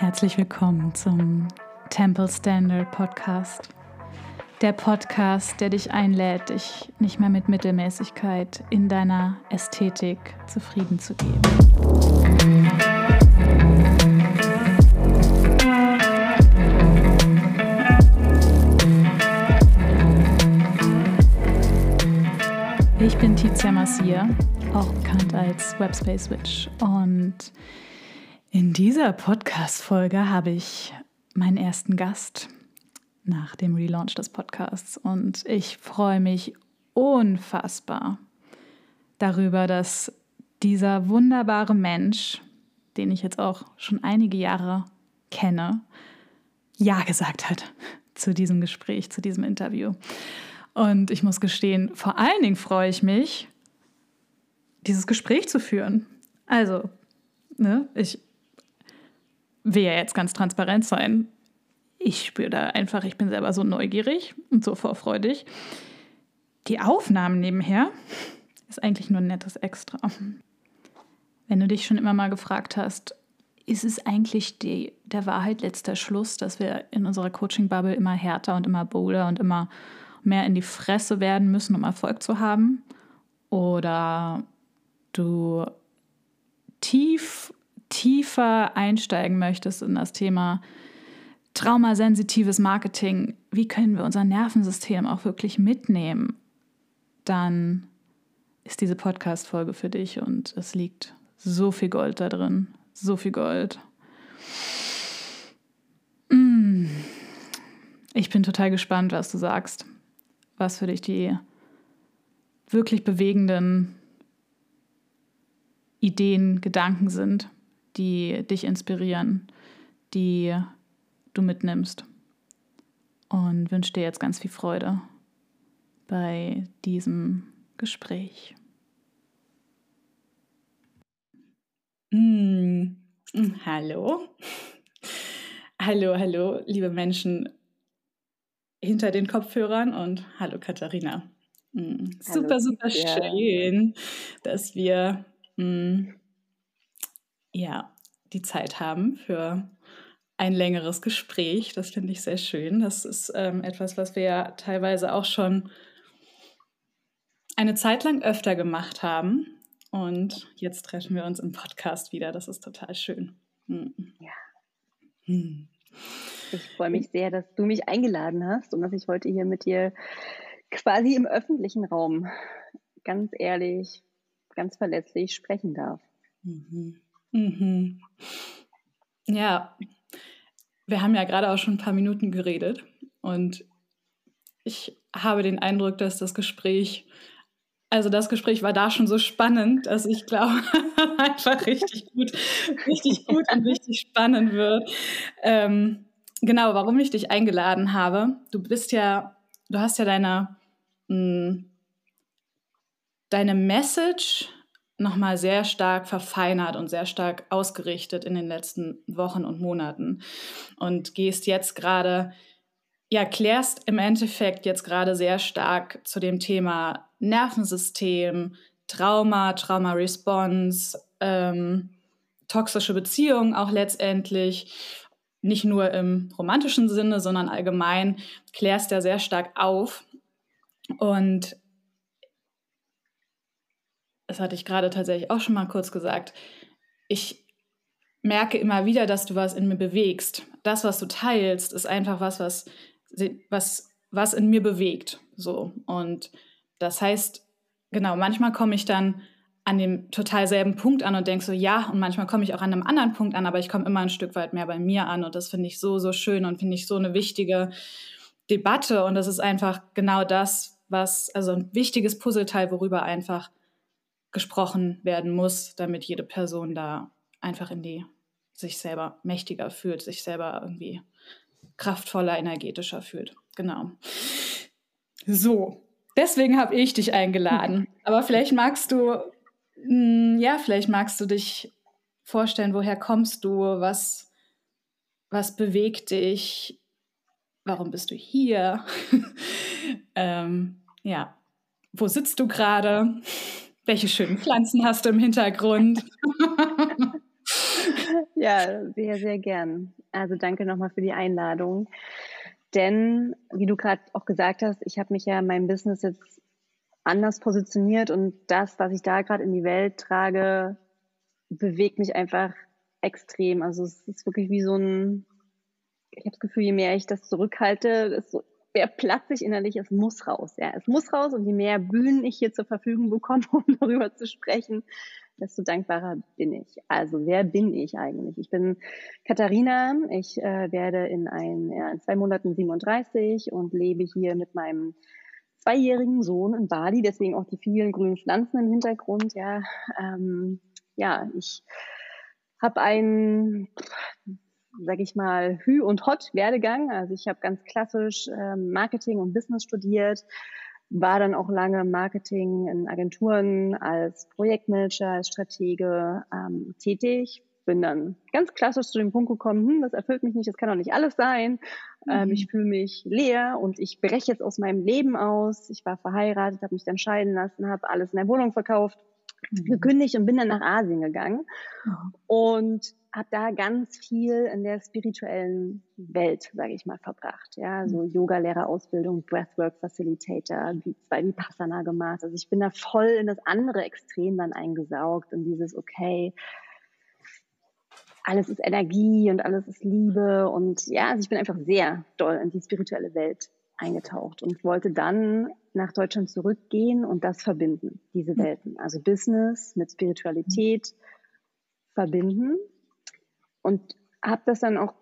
Herzlich willkommen zum Temple Standard Podcast. Der Podcast, der dich einlädt, dich nicht mehr mit Mittelmäßigkeit in deiner Ästhetik zufrieden zu geben. Ich bin Tizia Massier, auch bekannt als Webspace Witch und in dieser Podcast-Folge habe ich meinen ersten Gast nach dem Relaunch des Podcasts und ich freue mich unfassbar darüber, dass dieser wunderbare Mensch, den ich jetzt auch schon einige Jahre kenne, Ja gesagt hat zu diesem Gespräch, zu diesem Interview. Und ich muss gestehen, vor allen Dingen freue ich mich, dieses Gespräch zu führen. Also, ne, ich will ja jetzt ganz transparent sein. Ich spüre da einfach, ich bin selber so neugierig und so vorfreudig. Die Aufnahmen nebenher ist eigentlich nur ein nettes Extra. Wenn du dich schon immer mal gefragt hast, ist es eigentlich die, der Wahrheit letzter Schluss, dass wir in unserer Coaching-Bubble immer härter und immer bolder und immer mehr in die Fresse werden müssen, um Erfolg zu haben? Oder du tief tiefer einsteigen möchtest in das Thema traumasensitives Marketing, wie können wir unser Nervensystem auch wirklich mitnehmen, dann ist diese Podcast-Folge für dich und es liegt so viel Gold da drin. So viel Gold. Mm. Ich bin total gespannt, was du sagst. Was für dich die wirklich bewegenden Ideen, Gedanken sind die dich inspirieren, die du mitnimmst. Und wünsche dir jetzt ganz viel Freude bei diesem Gespräch. Mm, hallo. Hallo, hallo, liebe Menschen hinter den Kopfhörern und hallo Katharina. Mm, super, hallo, super schön, dass wir mm, ja, die Zeit haben für ein längeres Gespräch. Das finde ich sehr schön. Das ist ähm, etwas, was wir ja teilweise auch schon eine Zeit lang öfter gemacht haben. Und jetzt treffen wir uns im Podcast wieder. Das ist total schön. Hm. Ja. Hm. Ich freue mich sehr, dass du mich eingeladen hast und dass ich heute hier mit dir quasi im öffentlichen Raum ganz ehrlich, ganz verletzlich sprechen darf. Mhm. Mhm. Ja, wir haben ja gerade auch schon ein paar Minuten geredet und ich habe den Eindruck, dass das Gespräch, also das Gespräch war da schon so spannend, dass ich glaube, einfach richtig gut, richtig gut und richtig spannend wird. Ähm, genau, warum ich dich eingeladen habe. Du bist ja, du hast ja deine, mh, hm, deine Message nochmal sehr stark verfeinert und sehr stark ausgerichtet in den letzten Wochen und Monaten und gehst jetzt gerade, ja, klärst im Endeffekt jetzt gerade sehr stark zu dem Thema Nervensystem, Trauma, Trauma-Response, ähm, toxische Beziehungen auch letztendlich, nicht nur im romantischen Sinne, sondern allgemein klärst ja sehr stark auf. Und das hatte ich gerade tatsächlich auch schon mal kurz gesagt, ich merke immer wieder, dass du was in mir bewegst. Das, was du teilst, ist einfach was, was, was, was in mir bewegt. So. Und das heißt, genau, manchmal komme ich dann an dem total selben Punkt an und denke so, ja, und manchmal komme ich auch an einem anderen Punkt an, aber ich komme immer ein Stück weit mehr bei mir an und das finde ich so, so schön und finde ich so eine wichtige Debatte und das ist einfach genau das, was, also ein wichtiges Puzzleteil, worüber einfach gesprochen werden muss, damit jede Person da einfach in die sich selber mächtiger fühlt, sich selber irgendwie kraftvoller, energetischer fühlt. Genau. So, deswegen habe ich dich eingeladen. Aber vielleicht magst du, mh, hm, ja, vielleicht magst du dich vorstellen, woher kommst du, was, was bewegt dich, warum bist du hier? ähm, ja, wo sitzt du gerade? Welche schönen Pflanzen hast du im Hintergrund? Ja, sehr, sehr gern. Also danke nochmal für die Einladung. Denn, wie du gerade auch gesagt hast, ich habe mich ja in meinem Business jetzt anders positioniert und das, was ich da gerade in die Welt trage, bewegt mich einfach extrem. Also es ist wirklich wie so ein, ich habe das Gefühl, je mehr ich das zurückhalte, desto mehr platze ich innerlich, es muss raus. Ja, es muss raus und je mehr Bühnen ich hier zur Verfügung bekomme, um darüber zu sprechen, desto dankbarer bin ich. Also wer bin ich eigentlich? Ich bin Katharina. Ich äh, werde in, ein, ja, in zwei Monaten 37 und lebe hier mit meinem zweijährigen Sohn in Bali. Deswegen auch die vielen grünen Pflanzen im Hintergrund. Ja, ähm, ja ich habe einen, sag ich mal, Hü- und Hot-Werdegang. Also ich habe ganz klassisch äh, Marketing und Business studiert, war dann auch lange Marketing in Agenturen als Projektmanager, als Stratege ähm, tätig. Bin dann ganz klassisch zu dem Punkt gekommen, hm, das erfüllt mich nicht, das kann doch nicht alles sein. Mhm. Ähm, ich fühle mich leer und ich breche jetzt aus meinem Leben aus. Ich war verheiratet, habe mich dann scheiden lassen, habe alles in der Wohnung verkauft, mhm. gekündigt und bin dann nach Asien gegangen. Mhm. Und habe da ganz viel in der spirituellen Welt, sage ich mal, verbracht. Ja, so mhm. Yoga-Lehrerausbildung, Breathwork-Facilitator, zwei Vipassana gemacht. Also ich bin da voll in das andere Extrem dann eingesaugt und dieses, okay, alles ist Energie und alles ist Liebe und ja, also ich bin einfach sehr doll in die spirituelle Welt eingetaucht und wollte dann nach Deutschland zurückgehen und das verbinden, diese mhm. Welten. Also Business mit Spiritualität verbinden und habe das dann auch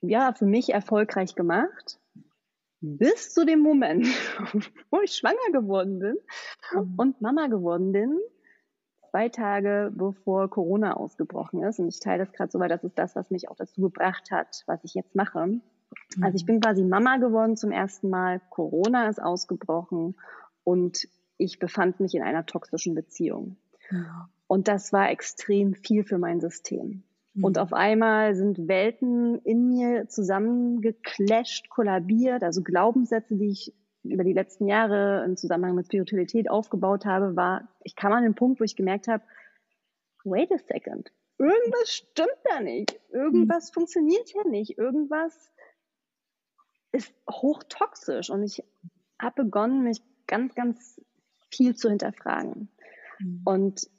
ja für mich erfolgreich gemacht bis zu dem Moment, wo ich schwanger geworden bin mhm. und Mama geworden bin, zwei Tage bevor Corona ausgebrochen ist. Und ich teile das gerade so, weil das ist das, was mich auch dazu gebracht hat, was ich jetzt mache. Mhm. Also ich bin quasi Mama geworden zum ersten Mal. Corona ist ausgebrochen und ich befand mich in einer toxischen Beziehung. Ja. Und das war extrem viel für mein System. Und mhm. auf einmal sind Welten in mir zusammengeclasht, kollabiert. Also Glaubenssätze, die ich über die letzten Jahre im Zusammenhang mit Spiritualität aufgebaut habe, war, ich kam an den Punkt, wo ich gemerkt habe, wait a second, irgendwas stimmt da nicht. Irgendwas mhm. funktioniert hier nicht. Irgendwas ist hochtoxisch. Und ich habe begonnen, mich ganz, ganz viel zu hinterfragen. Mhm. Und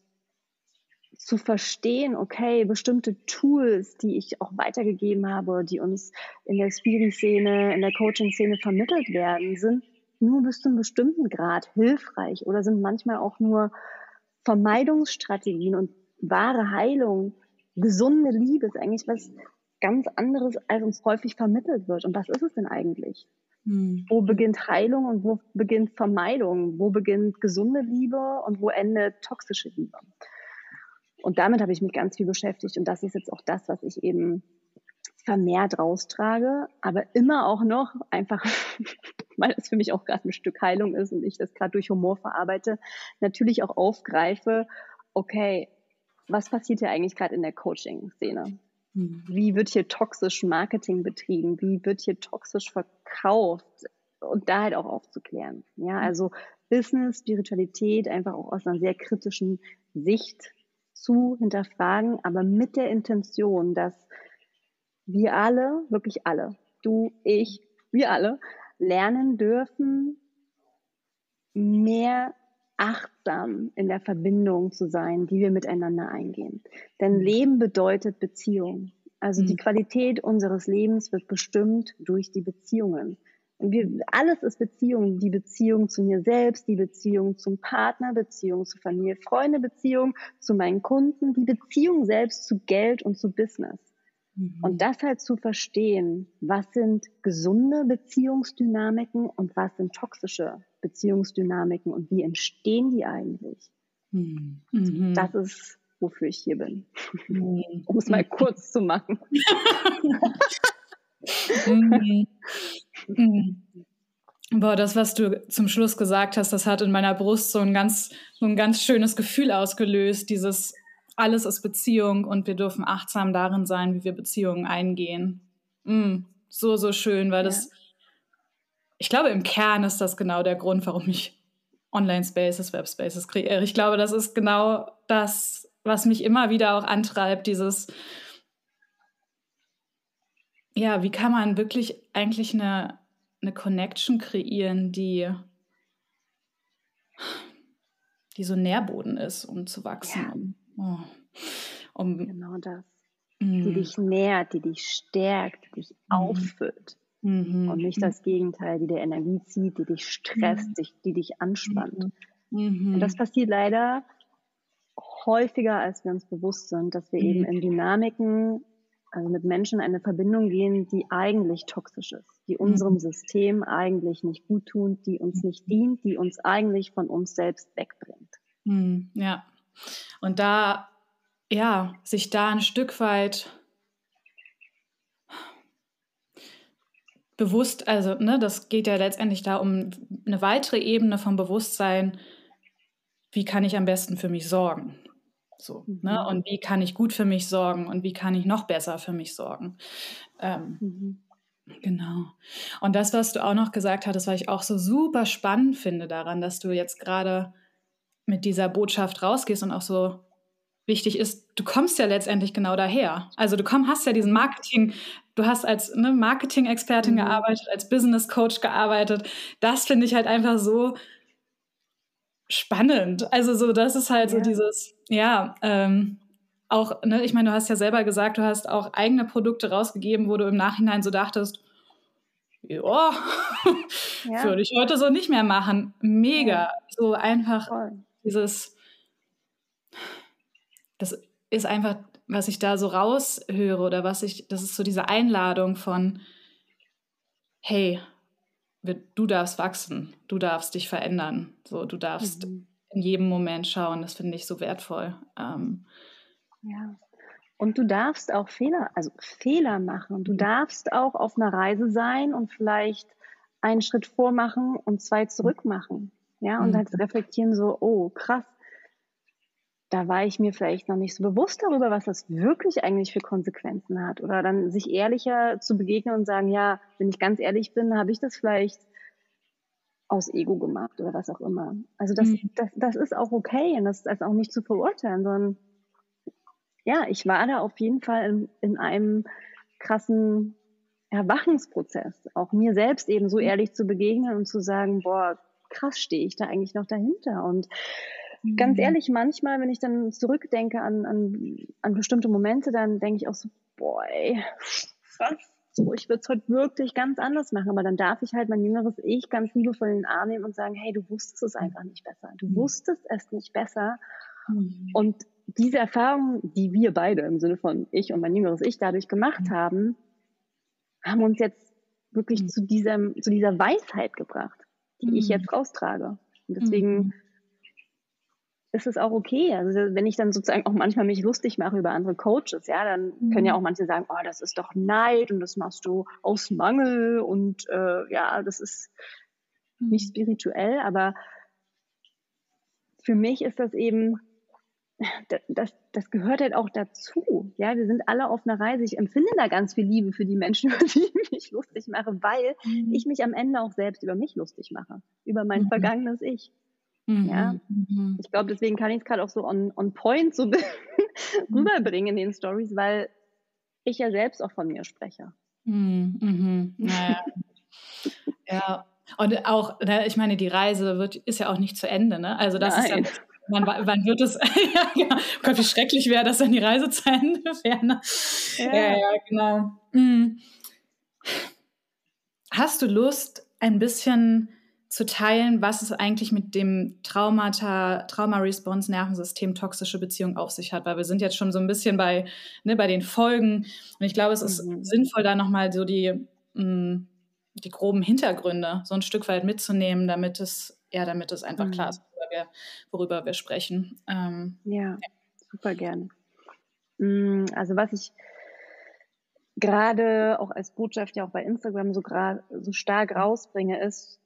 zu verstehen, okay, bestimmte Tools, die ich auch weitergegeben habe, die uns in der Spiri-Szene, in der Coaching-Szene vermittelt werden, sind nur bis zu einem bestimmten Grad hilfreich oder sind manchmal auch nur Vermeidungsstrategien und wahre Heilung, gesunde Liebe ist eigentlich was ganz anderes, als uns häufig vermittelt wird. Und was ist es denn eigentlich? Hm. Wo beginnt Heilung und wo beginnt Vermeidung? Wo beginnt gesunde Liebe und wo endet toxische Liebe? Und damit habe ich mich ganz viel beschäftigt. Und das ist jetzt auch das, was ich eben vermehrt raustrage, aber immer auch noch einfach, weil es für mich auch gerade ein Stück Heilung ist und ich das gerade durch Humor verarbeite, natürlich auch aufgreife, okay, was passiert hier eigentlich gerade in der Coaching-Szene? Hm. Wie wird hier toxisch Marketing betrieben? Wie wird hier toxisch verkauft? Und da halt auch aufzuklären. Ja, hm. also Business, Spiritualität einfach auch aus einer sehr kritischen Sicht zu hinterfragen, aber mit der Intention, dass wir alle, wirklich alle, du, ich, wir alle, lernen dürfen, mehr achtsam in der Verbindung zu sein, die wir miteinander eingehen. Denn mhm. Leben bedeutet Beziehung. Also die mhm. Qualität unseres Lebens wird bestimmt durch die Beziehungen. Wir, alles ist Beziehung. Die Beziehung zu mir selbst, die Beziehung zum Partner, Beziehung zu Familie, Freunde, Beziehung zu meinen Kunden, die Beziehung selbst zu Geld und zu Business. Mhm. Und das halt zu verstehen, was sind gesunde Beziehungsdynamiken und was sind toxische Beziehungsdynamiken und wie entstehen die eigentlich? Mhm. mhm. Das ist, wofür ich hier bin. Mhm. um es mal kurz zu machen. Mhm. Mhm. Boah, das, was du zum Schluss gesagt hast, das hat in meiner Brust so ein ganz, so ein ganz schönes Gefühl ausgelöst. Dieses alles ist Beziehung und wir dürfen achtsam darin sein, wie wir Beziehungen eingehen. Mm, so, so schön, weil ja. das, ich glaube, im Kern ist das genau der Grund, warum ich Online-Spaces, Web-Spaces kreiere. Ich glaube, das ist genau das, was mich immer wieder auch antreibt, dieses, ja, wie kann man wirklich eigentlich eine, eine Connection kreieren, die, die so Nährboden ist, um zu wachsen. Ja. Um, oh, um, genau das. Mm. Die dich nährt, die dich stärkt, die dich mm. auffüllt. Mhm. Und nicht das Gegenteil, die dir Energie zieht, die dich stresst, mhm. die dich anspannt. Mhm. Und das passiert leider häufiger, als wir uns bewusst sind, dass wir eben mhm. in Dynamiken, also mit Menschen eine Verbindung gehen, die eigentlich toxisch ist, die unserem mhm. System eigentlich nicht gut tun, die uns nicht dient, die uns eigentlich von uns selbst wegbringt. Mhm. Ja. Und da, ja, sich da ein Stück weit bewusst, also ne, das geht ja letztendlich da um eine weitere Ebene vom Bewusstsein, wie kann ich am besten für mich sorgen? So, ne? mhm. ne? Und wie kann ich gut für mich sorgen und wie kann ich noch besser für mich sorgen? Ähm, mhm. Genau. Und das, was du auch noch gesagt hattest, was ich auch so super spannend finde daran, dass du jetzt gerade mit dieser Botschaft rausgehst und auch so wichtig ist, du kommst ja letztendlich genau daher. Also du komm, hast ja diesen Marketing, du hast als ne, Marketing-Expertin mhm. gearbeitet, als Business-Coach gearbeitet. Das finde ich halt einfach so spannend. Also so, das ist halt ja. so dieses, ja, ähm, auch, ne, ich meine, du hast ja selber gesagt, du hast auch eigene Produkte rausgegeben, wo du im Nachhinein so dachtest, ja, würde ich heute so nicht mehr machen. Mega. Ja. So einfach Voll. dieses, das ist einfach, was ich da so raushöre oder was ich, das ist so diese Einladung von, hey, du darfst wachsen, du darfst dich verändern, so du darfst mhm. in jedem Moment schauen. Das finde ich so wertvoll. Ähm, ja. Und du darfst auch Fehler, also Fehler machen. Du mhm. darfst auch auf einer Reise sein und vielleicht einen Schritt vormachen und zwei zurück machen. Ja, und mhm. halt reflektieren so, oh, krass, da war ich mir vielleicht noch nicht so bewusst darüber, was das wirklich eigentlich für Konsequenzen hat. Oder dann sich ehrlicher zu begegnen und sagen, ja, wenn ich ganz ehrlich bin, habe ich das vielleicht aus Ego gemacht oder was auch immer. Also das, mhm. das, das ist auch okay und das ist auch nicht zu verurteilen, sondern ja, ich war da auf jeden Fall in, in einem krassen Erwachungsprozess, auch mir selbst eben so mhm. ehrlich zu begegnen und zu sagen, boah, krass stehe ich da eigentlich noch dahinter und Ganz mhm. ehrlich, manchmal, wenn ich dann zurückdenke an, an, an bestimmte Momente, dann denke ich auch so, boah, ey, was? So, ich würde es heute wirklich ganz anders machen, aber dann darf ich halt mein jüngeres Ich ganz liebevoll in den Arm nehmen und sagen, hey, du wusstest es einfach nicht besser. Du mhm. wusstest es nicht besser. Mhm. Und diese Erfahrung, die wir beide im Sinne von ich und mein jüngeres Ich dadurch gemacht haben, haben uns jetzt wirklich zu, diesem, zu dieser Weisheit gebracht, die ich jetzt raustrage. Und deswegen ist es auch okay. Also wenn ich dann sozusagen auch manchmal mich lustig mache über andere Coaches, ja, dann mhm. können ja auch manche sagen, oh, das ist doch Neid und das machst du aus Mangel und äh, ja, das ist mhm. nicht spirituell, aber für mich ist das eben, das, das gehört halt auch dazu. Ja, wir sind alle auf einer Reise. Ich empfinde da ganz viel Liebe für die Menschen, über die ich mich lustig mache, weil mhm. ich mich am Ende auch selbst über mich lustig mache, über mein mhm. vergangenes Ich. Mhm. Ja, mhm. ich glaube, deswegen kann ich es gerade auch so on, on point so rüberbringen in den Stories, weil ich ja selbst auch von mir spreche. Mhm. mhm. Naja. ja, und auch, ne, ich meine, die Reise wird, ist ja auch nicht zu Ende, ne? Also das Nein. ist ja, wann, wann wird es, ja, genau. Gott, wie schrecklich wäre, dass dann die Reise zu Ende wäre. Ne? Ja. ja, ja, genau. Mhm. Hast du Lust, ein bisschen zu teilen, was es eigentlich mit dem Traumata, Trauma-Response-Nervensystem toxische Beziehung auf sich hat, weil wir sind jetzt schon so ein bisschen bei, ne, bei den Folgen und ich glaube, es ist mhm. sinnvoll, da nochmal so die, mh, mm, die groben Hintergründe so ein Stück weit mitzunehmen, damit es, ja, damit es einfach mhm. klar ist, worüber wir, worüber wir sprechen. Ähm, ja, ja, super gerne. Mm, also was ich gerade auch als Botschaft ja auch bei Instagram so, so stark rausbringe, ist,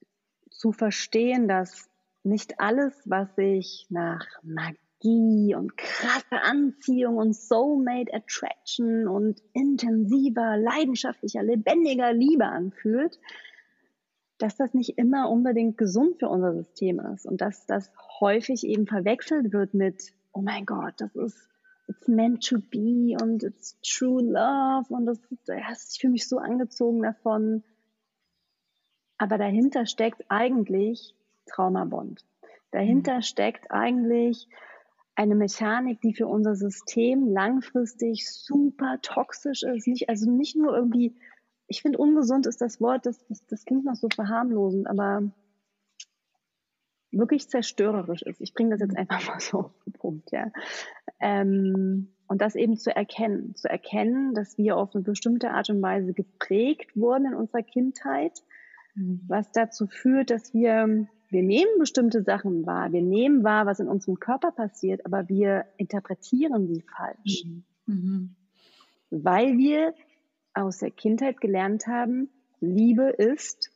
zu verstehen, dass nicht alles, was sich nach Magie und krasse Anziehung und Soulmate Attraction und intensiver, leidenschaftlicher, lebendiger Liebe anfühlt, dass das nicht immer unbedingt gesund für unser System ist und dass das häufig eben verwechselt wird mit, oh mein Gott, das ist it's meant to be und it's true love und das, das ich fühle mich so angezogen davon. Aber dahinter steckt eigentlich Traumabond. Dahinter mhm. steckt eigentlich eine Mechanik, die für unser System langfristig super toxisch ist. Nicht, also nicht nur irgendwie, ich finde ungesund ist das Wort, das, das, das klingt noch so verharmlosend, aber wirklich zerstörerisch ist. Ich bringe das jetzt einfach mal so auf den Punkt, ja. Ähm, und das eben zu erkennen, zu erkennen, dass wir auf eine bestimmte Art und Weise geprägt wurden in unserer Kindheit, mhm. Was dazu führt, dass wir wir nehmen bestimmte Sachen wahr, wir nehmen wahr, was in unserem Körper passiert, aber wir interpretieren sie falsch. Mhm. mhm. Weil wir aus der Kindheit gelernt haben, Liebe ist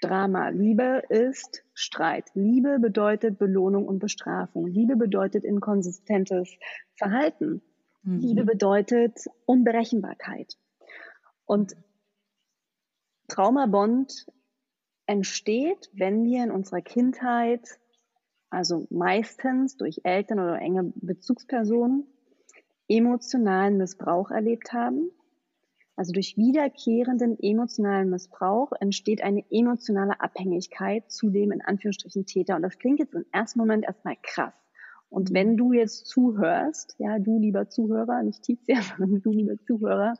Drama, Liebe ist Streit, Liebe bedeutet Belohnung und Bestrafung, Liebe bedeutet inkonsistentes Verhalten, mhm. Liebe bedeutet Unberechenbarkeit. Und Traumabond entsteht, wenn wir in unserer Kindheit, also meistens durch Eltern oder enge Bezugspersonen, emotionalen Missbrauch erlebt haben. Also durch wiederkehrenden emotionalen Missbrauch entsteht eine emotionale Abhängigkeit zu dem in Anführungsstrichen Täter. Und das klingt jetzt im ersten Moment erstmal krass. Und wenn du jetzt zuhörst, ja, du lieber Zuhörer, nicht Tizia, sondern du lieber Zuhörer,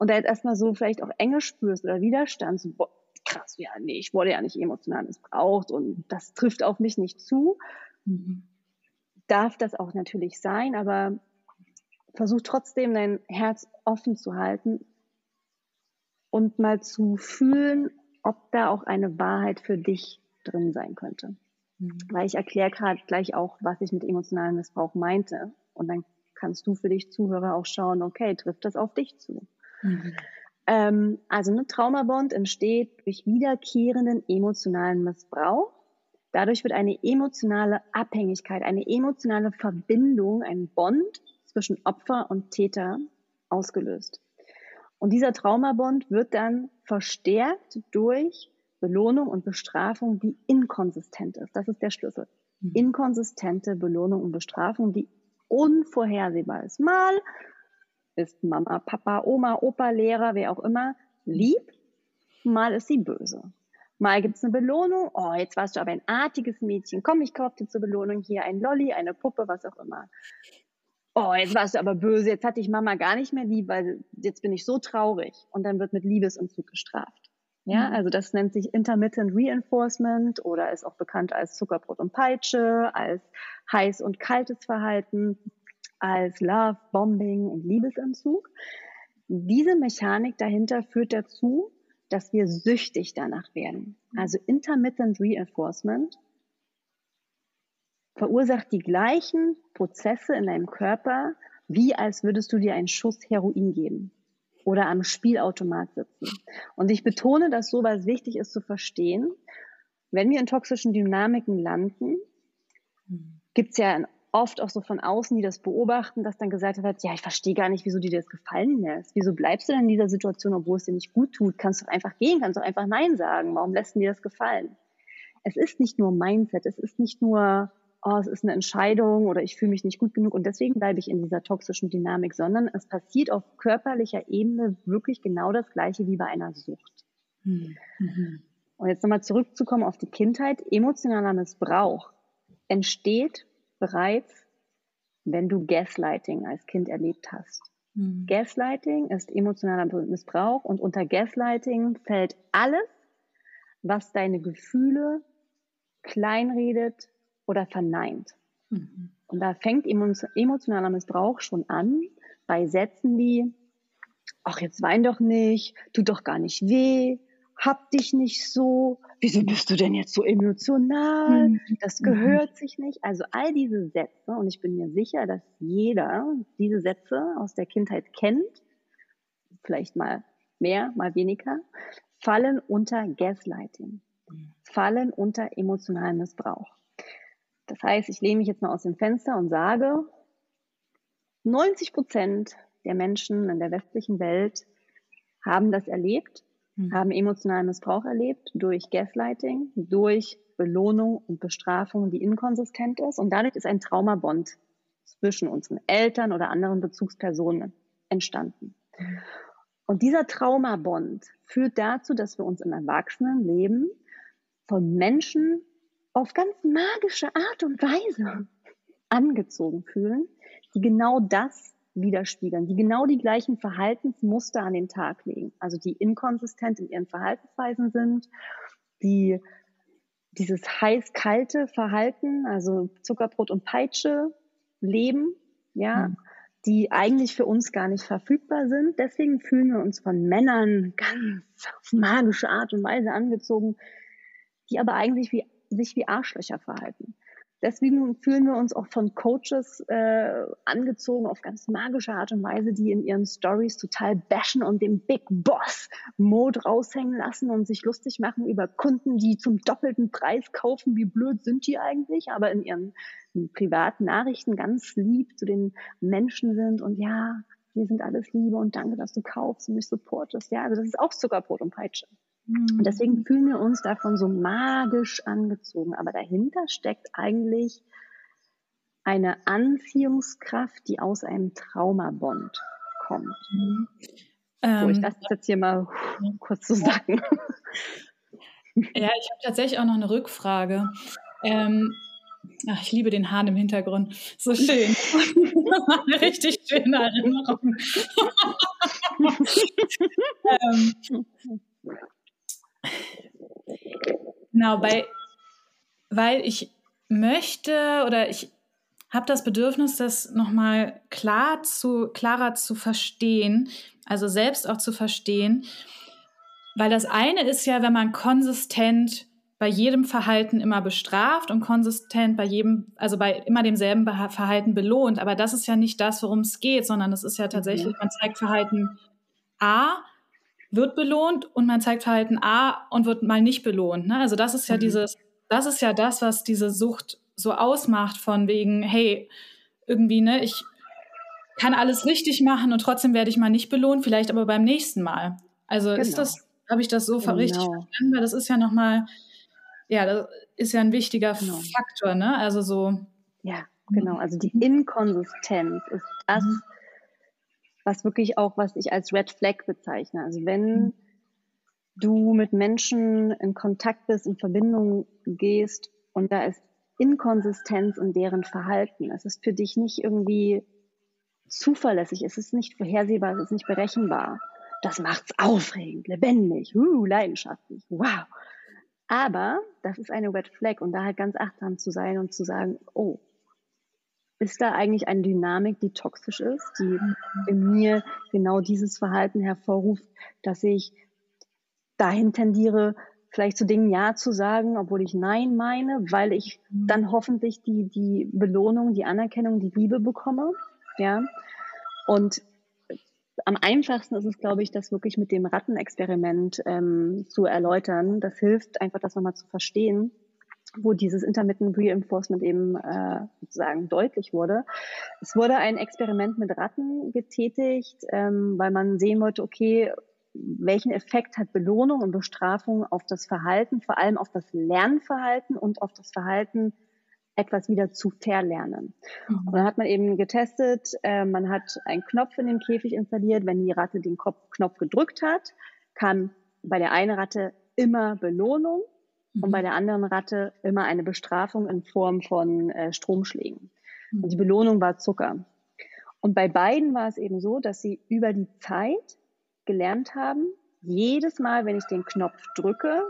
und da jetzt erstmal so vielleicht auch Enge spürst oder Widerstand, so, boah, krass, ja, nee, ich wurde ja nicht emotional missbraucht und das trifft auf mich nicht zu. Mhm. Darf das auch natürlich sein, aber versuch trotzdem dein Herz offen zu halten und mal zu fühlen, ob da auch eine Wahrheit für dich drin sein könnte. Mhm. Weil ich erkläre gerade gleich auch, was ich mit emotionalem Missbrauch meinte. Und dann kannst du für dich Zuhörer auch schauen, okay, trifft das auf dich zu? Mhm. Ähm, also eine Traumabond entsteht durch wiederkehrenden emotionalen Missbrauch. Dadurch wird eine emotionale Abhängigkeit, eine emotionale Verbindung, ein Bond zwischen Opfer und Täter ausgelöst. Und dieser Traumabond wird dann verstärkt durch Belohnung und Bestrafung, die inkonsistent ist. Das ist der Schlüssel. Mhm. Inkonsistente Belohnung und Bestrafung, die unvorhersehbar ist. Mal ist Mama, Papa, Oma, Opa, Lehrer, wer auch immer, lieb, mal ist sie böse. Mal gibt es eine Belohnung, oh, jetzt warst du aber ein artiges Mädchen, komm, ich kaufe dir zur Belohnung hier ein Lolli, eine Puppe, was auch immer. Oh, jetzt warst du aber böse, jetzt hatte ich Mama gar nicht mehr lieb, weil jetzt bin ich so traurig. Und dann wird mit Liebesentzug gestraft. Ja, mhm. also das nennt sich Intermittent Reinforcement oder ist auch bekannt als Zuckerbrot und Peitsche, als heiß und kaltes Verhalten als Love, Bombing und Liebesentzug. Diese Mechanik dahinter führt dazu, dass wir süchtig danach werden. Also Intermittent Reinforcement verursacht die gleichen Prozesse in deinem Körper, wie als würdest du dir einen Schuss Heroin geben oder am Spielautomat sitzen. Und ich betone das so, weil wichtig ist zu verstehen, wenn wir in toxischen Dynamiken landen, gibt es ja oft auch so von außen, die das beobachten, dass dann gesagt wird, ja, ich verstehe gar nicht, wieso dir das gefallen lässt. Wieso bleibst du denn in dieser Situation, obwohl es dir nicht gut tut? Kannst du einfach gehen, kannst du einfach Nein sagen. Warum lässt dir das gefallen? Es ist nicht nur Mindset, es ist nicht nur, oh, es ist eine Entscheidung oder ich fühle mich nicht gut genug und deswegen bleibe ich in dieser toxischen Dynamik, sondern es passiert auf körperlicher Ebene wirklich genau das Gleiche wie bei einer Sucht. Mhm. Und jetzt nochmal zurückzukommen auf die Kindheit. Emotionaler Missbrauch entsteht bereits, wenn du Gaslighting als Kind erlebt hast. Mhm. Gaslighting ist emotionaler Missbrauch und unter Gaslighting fällt alles, was deine Gefühle kleinredet oder verneint. Mhm. Und da fängt emotionaler Missbrauch schon an bei Sätzen wie, ach, jetzt wein doch nicht, tut doch gar nicht weh, hab dich nicht so, wieso bist du denn jetzt so emotional? Mhm. Das gehört sich nicht. Also all diese Sätze, und ich bin mir sicher, dass jeder diese Sätze aus der Kindheit kennt, vielleicht mal mehr, mal weniger, fallen unter Gaslighting, fallen unter emotionalen Missbrauch. Das heißt, ich lehne mich jetzt mal aus dem Fenster und sage, 90 Prozent der Menschen in der westlichen Welt haben das erlebt Mhm. haben emotionalen Missbrauch erlebt durch Gaslighting, durch Belohnung und Bestrafung, die inkonsistent ist. Und dadurch ist ein Traumabond zwischen unseren Eltern oder anderen Bezugspersonen entstanden. Und dieser Traumabond führt dazu, dass wir uns im Erwachsenenleben von Menschen auf ganz magische Art und Weise angezogen fühlen, die genau das widerspiegeln, die genau die gleichen Verhaltensmuster an den Tag legen, also die inkonsistent in ihren Verhaltensweisen sind, die dieses heiß-kalte Verhalten, also Zuckerbrot und Peitsche leben, ja, mhm. die eigentlich für uns gar nicht verfügbar sind. Deswegen fühlen wir uns von Männern ganz auf magische Art und Weise angezogen, die aber eigentlich wie, sich wie Arschlöcher verhalten. Deswegen fühlen wir uns auch von Coaches äh, angezogen auf ganz magische Art und Weise, die in ihren Stories total bashen und den Big Boss Mode raushängen lassen und sich lustig machen über Kunden, die zum doppelten Preis kaufen. Wie blöd sind die eigentlich? Aber in ihren in privaten Nachrichten ganz lieb zu den Menschen sind und ja, wir sind alles Liebe und danke, dass du kaufst und mich supportest. Ja, also das ist auch Zuckerbrot und Peitsche. Und mhm. deswegen fühlen wir uns davon so magisch angezogen. Aber dahinter steckt eigentlich eine Anziehungskraft, die aus einem Traumabond kommt. Mhm. So, ich ähm, lasse das jetzt hier mal kurz so sagen. Ja, ich habe tatsächlich auch noch eine Rückfrage. Ähm, ach, ich liebe den Hahn im Hintergrund. So schön. eine richtig schöne Erinnerung. ähm, Genau, bei, weil ich möchte oder ich habe das Bedürfnis, das nochmal klar zu, klarer zu verstehen, also selbst auch zu verstehen, weil das eine ist ja, wenn man konsistent bei jedem Verhalten immer bestraft und konsistent bei jedem, also bei immer demselben Verhalten belohnt. Aber das ist ja nicht das, worum es geht, sondern es ist ja tatsächlich, mhm. man zeigt Verhalten A wird belohnt und man zeigt Verhalten A und wird mal nicht belohnt. Ne? Also das ist ja mhm. dieses, das ist ja das, was diese Sucht so ausmacht, von wegen, hey, irgendwie, ne, ich kann alles richtig machen und trotzdem werde ich mal nicht belohnt, vielleicht aber beim nächsten Mal. Also genau. ist das, habe ich das so genau. richtig verstanden? Weil das ist ja nochmal, ja, das ist ja ein wichtiger genau. Faktor, ne? Also so. Ja, genau. Also die Inkonsistenz ist das, mhm was wirklich auch, was ich als Red Flag bezeichne. Also wenn mhm. du mit Menschen in Kontakt bist, in Verbindung gehst und da ist Inkonsistenz in deren Verhalten. Es ist für dich nicht irgendwie zuverlässig, es ist nicht vorhersehbar, es ist nicht berechenbar. Das macht's aufregend, lebendig, uh, leidenschaftlich, wow. Aber das ist eine Red Flag und da halt ganz achtsam zu sein und zu sagen, oh, ist da eigentlich eine Dynamik, die toxisch ist, die in mir genau dieses Verhalten hervorruft, dass ich dahin tendiere, vielleicht zu Dingen Ja zu sagen, obwohl ich Nein meine, weil ich dann hoffentlich die, die Belohnung, die Anerkennung, die Liebe bekomme. Ja. Und am einfachsten ist es, glaube ich, das wirklich mit dem Rattenexperiment ähm, zu erläutern. Das hilft einfach, das nochmal zu verstehen wo dieses Intermittent Reinforcement eben äh, sozusagen deutlich wurde. Es wurde ein Experiment mit Ratten getätigt, ähm, weil man sehen wollte, okay, welchen Effekt hat Belohnung und Bestrafung auf das Verhalten, vor allem auf das Lernverhalten und auf das Verhalten, etwas wieder zu verlernen. Mhm. Und dann hat man eben getestet, äh, man hat einen Knopf in dem Käfig installiert, wenn die Ratte den Knopf gedrückt hat, kam bei der einen Ratte immer Belohnung mhm. und bei der anderen Ratte immer eine Bestrafung in Form von äh, Stromschlägen. Mhm. Und die Belohnung war Zucker. Und bei beiden war es eben so, dass sie über die Zeit gelernt haben, jedes Mal, wenn ich den Knopf drücke,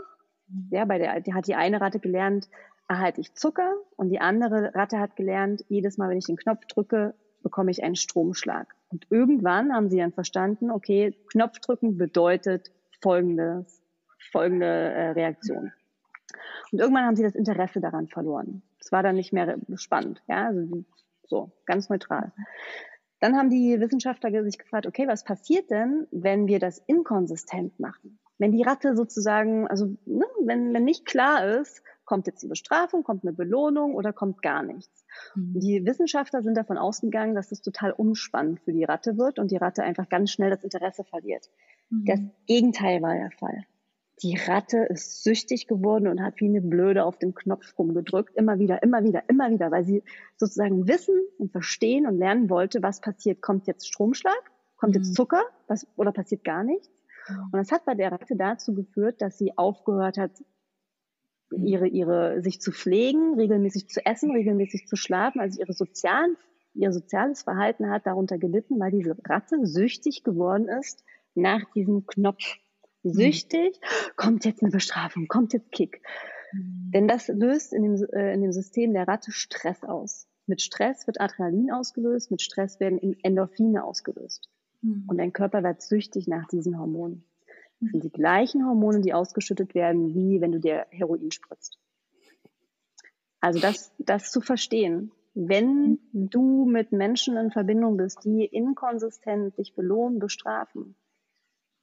mhm. ja, bei der die hat die eine Ratte gelernt, erhalte ich Zucker und die andere Ratte hat gelernt, jedes Mal, wenn ich den Knopf drücke, bekomme ich einen Stromschlag. Und irgendwann haben sie dann verstanden, okay, Knopfdrücken bedeutet folgendes, folgende äh, Reaktion. Und irgendwann haben sie das Interesse daran verloren. Es war dann nicht mehr spannend, ja, also so ganz neutral. Dann haben die Wissenschaftler sich gefragt, okay, was passiert denn, wenn wir das inkonsistent machen? Wenn die Ratte sozusagen, also ne, wenn, wenn nicht klar ist, kommt jetzt die Bestrafung, kommt eine Belohnung oder kommt gar nichts. Mhm. Die Wissenschaftler sind davon ausgegangen, dass das total unspannend für die Ratte wird und die Ratte einfach ganz schnell das Interesse verliert. Mhm. Das Gegenteil war der Fall die Ratte ist süchtig geworden und hat wie eine Blöde auf den Knopf rumgedrückt, immer wieder, immer wieder, immer wieder, weil sie sozusagen wissen und verstehen und lernen wollte, was passiert. Kommt jetzt Stromschlag? Kommt jetzt mhm. Zucker? Was, oder passiert gar nichts? Mhm. Und das hat bei der Ratte dazu geführt, dass sie aufgehört hat, ihre, ihre, sich zu pflegen, regelmäßig zu essen, regelmäßig zu schlafen, also ihre sozialen, ihr soziales Verhalten hat darunter gelitten, weil diese Ratte süchtig geworden ist nach diesem Knopf Mhm. süchtig, kommt jetzt eine Bestrafung, kommt jetzt Kick. Mhm. Denn das löst in dem, äh, in dem System der Ratte Stress aus. Mit Stress wird Adrenalin ausgelöst, mit Stress werden Endorphine ausgelöst. Mhm. Und dein Körper wird süchtig nach diesen Hormonen. Das sind die gleichen Hormone, die ausgeschüttet werden, wie wenn du dir Heroin spritzt. Also das, das zu verstehen, wenn du mit Menschen in Verbindung bist, die inkonsistent dich belohnen, bestrafen,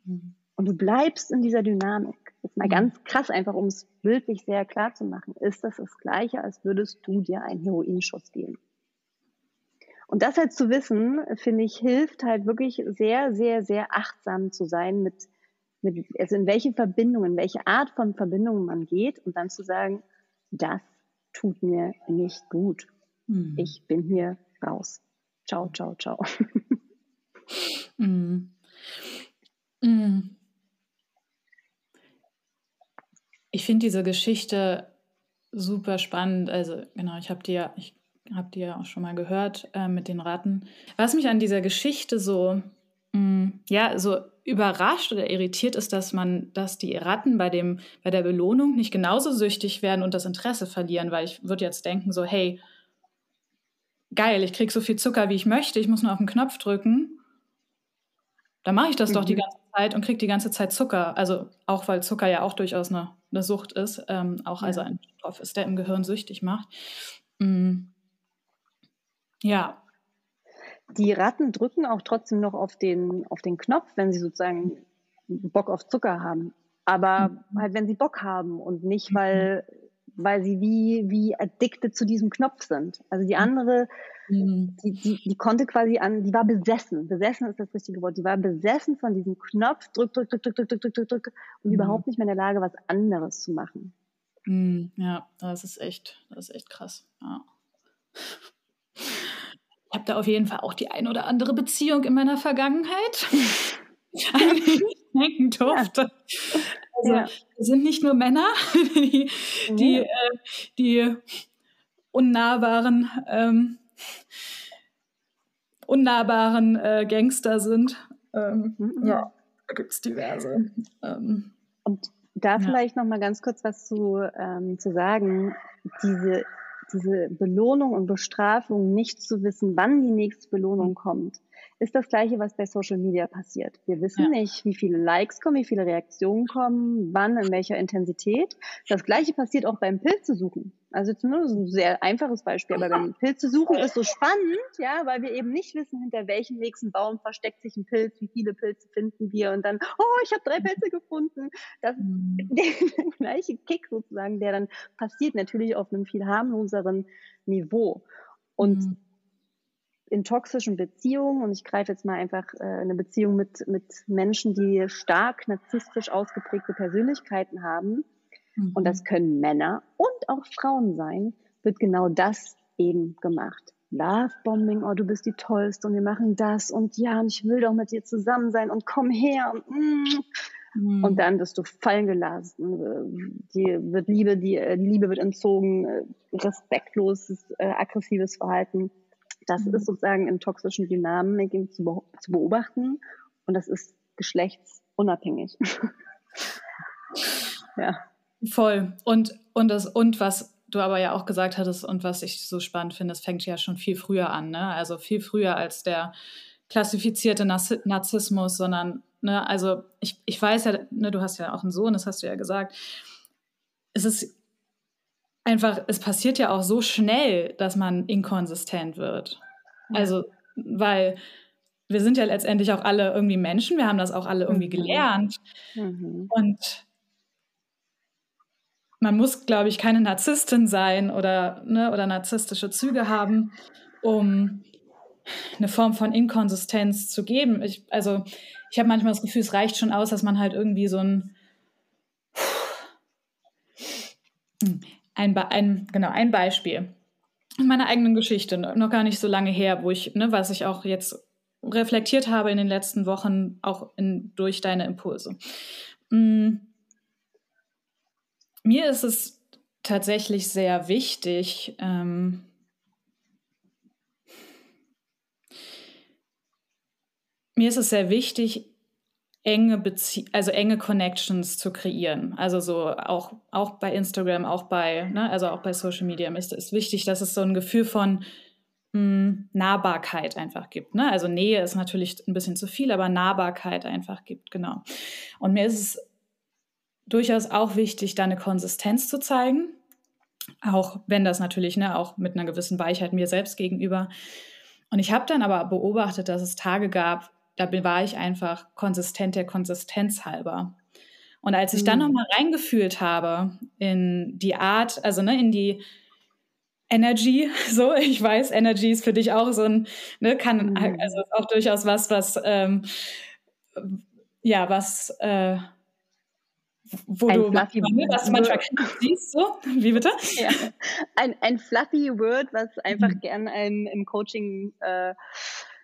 mhm. Und du bleibst in dieser Dynamik. Jetzt mal mhm. ganz krass, einfach um es bildlich sehr klar zu machen, ist das das Gleiche, als würdest du dir einen Heroinschuss geben. Und das halt zu wissen, finde ich, hilft halt wirklich sehr, sehr, sehr achtsam zu sein mit, mit, also in welche Verbindungen, welche Art von Verbindungen man geht und dann zu sagen, das tut mir nicht gut. Mhm. Ich bin hier raus. Ciao, ciao, ciao. Mhm. Mhm. Ich finde diese Geschichte super spannend. Also genau, ich habe die ja, ich habe die ja auch schon mal gehört äh, mit den Ratten. Was mich an dieser Geschichte so mh, mm, ja so überrascht oder irritiert ist, dass man, dass die Ratten bei dem bei der Belohnung nicht genauso süchtig werden und das Interesse verlieren, weil ich würde jetzt denken so hey geil, ich kriege so viel Zucker wie ich möchte, ich muss nur auf den Knopf drücken. Dann mache ich das mhm. doch die mhm. ganze Zeit und kriege die ganze Zeit Zucker. Also auch weil Zucker ja auch durchaus eine eine Sucht ist, ähm, auch ja. also ein Stoff ist, der im Gehirn süchtig macht. Mhm. Ja. Die Ratten drücken auch trotzdem noch auf den, auf den Knopf, wenn sie sozusagen Bock auf Zucker haben. Aber mhm. halt, wenn sie Bock haben und nicht, weil, mhm. Weil sie wie, wie addicted zu diesem Knopf sind. Also die andere Mhm. Die, die, die konnte quasi an, die war besessen. Besessen ist das richtige Wort. Die war besessen von diesem Knopf, drück, drück, drück, drück, drück, drück, drück, drück und mhm. überhaupt nicht mehr in der Lage, was anderes zu machen. Mhm. Ja, das ist echt, das ist echt krass. Ja. Ich habe da auf jeden Fall auch die ein oder andere Beziehung in meiner Vergangenheit, an denken durfte. Ja. Also, ja. sind nicht nur Männer, die, die, äh, die unnahbaren ähm, unnahbaren äh, Gangster sind. Ähm, mhm. Ja, da gibt es diverse. Ähm, Und da ja. vielleicht noch mal ganz kurz was zu, ähm, zu sagen. Diese, diese Belohnung und Bestrafung, nicht zu wissen, wann die nächste Belohnung kommt, ist das Gleiche, was bei Social Media passiert. Wir wissen ja. nicht, wie viele Likes kommen, wie viele Reaktionen kommen, wann, in welcher Intensität. Das Gleiche passiert auch beim Pilze suchen. Also nur ein sehr einfaches Beispiel, aber beim Pilze suchen ist so spannend, ja, weil wir eben nicht wissen, hinter welchem nächsten Baum versteckt sich ein Pilz, wie viele Pilze finden wir und dann, oh, ich habe drei Pilze gefunden. Das ist mhm. der gleiche Kick sozusagen, der dann passiert, natürlich auf einem viel harmloseren Niveau. Und mhm in toxischen Beziehungen, und ich greife jetzt mal einfach äh, eine Beziehung mit, mit Menschen, die stark narzisstisch ausgeprägte Persönlichkeiten haben, mhm. und das können Männer und auch Frauen sein, wird genau das eben gemacht. Lovebombing, oh, du bist die Tollste und wir machen das und ja, und ich will doch mit dir zusammen sein und komm her und mm. Mhm. Und dann wirst du fallen gelassen. Die wird Liebe, die, die Liebe wird entzogen, äh, respektloses, äh, aggressives Verhalten. Das mhm. ist sozusagen in toxischen Dynamiken zu, be zu beobachten und das ist geschlechtsunabhängig. ja. Voll. Und, und, das, und was du aber ja auch gesagt hattest und was ich so spannend finde, es fängt ja schon viel früher an, ne? Also viel früher als der klassifizierte Narzissmus, sondern, ne, also ich, ich weiß ja, ne, du hast ja auch einen Sohn, das hast du ja gesagt. Es ist einfach, es passiert ja auch so schnell, dass man inkonsistent wird. Also, weil wir sind ja letztendlich auch alle irgendwie Menschen, wir haben das auch alle irgendwie mhm. gelernt. Mhm. Und man muss, glaube ich, keine Narzisstin sein oder, ne, oder narzisstische Züge haben, um eine Form von Inkonsistenz zu geben. Ich, also ich habe manchmal das Gefühl, es reicht schon aus, dass man halt irgendwie so ein ein, ein, genau, ein Beispiel meiner eigenen Geschichte, noch gar nicht so lange her, wo ich, ne, was ich auch jetzt reflektiert habe in den letzten Wochen, auch in, durch deine Impulse. Mm. Mir ist es tatsächlich sehr wichtig, ähm, mir ist es sehr wichtig, enge Bezie also enge Connections zu kreieren. Also so auch, auch bei Instagram, auch bei, ne, also auch bei Social Media ist es wichtig, dass es so ein Gefühl von mh, hm, Nahbarkeit einfach gibt. Ne? Also Nähe ist natürlich ein bisschen zu viel, aber Nahbarkeit einfach gibt, genau. Und mir ist es durchaus auch wichtig, da eine Konsistenz zu zeigen. Auch wenn das natürlich, ne, auch mit einer gewissen Weichheit mir selbst gegenüber. Und ich habe dann aber beobachtet, dass es Tage gab, da war ich einfach konsistent der Konsistenz halber. Und als ich dann mhm. nochmal reingefühlt habe in die Art, also ne, in die Energy, so, ich weiß, Energy ist für dich auch so ein, ne, kann, mhm. also ist auch durchaus was, was, ähm, ja, was, äh, wo ein du fluffy manchmal, was manchmal siehst, so, wie bitte? Ja. Ein, ein fluffy Word, was einfach mhm. gern ein, im Coaching äh,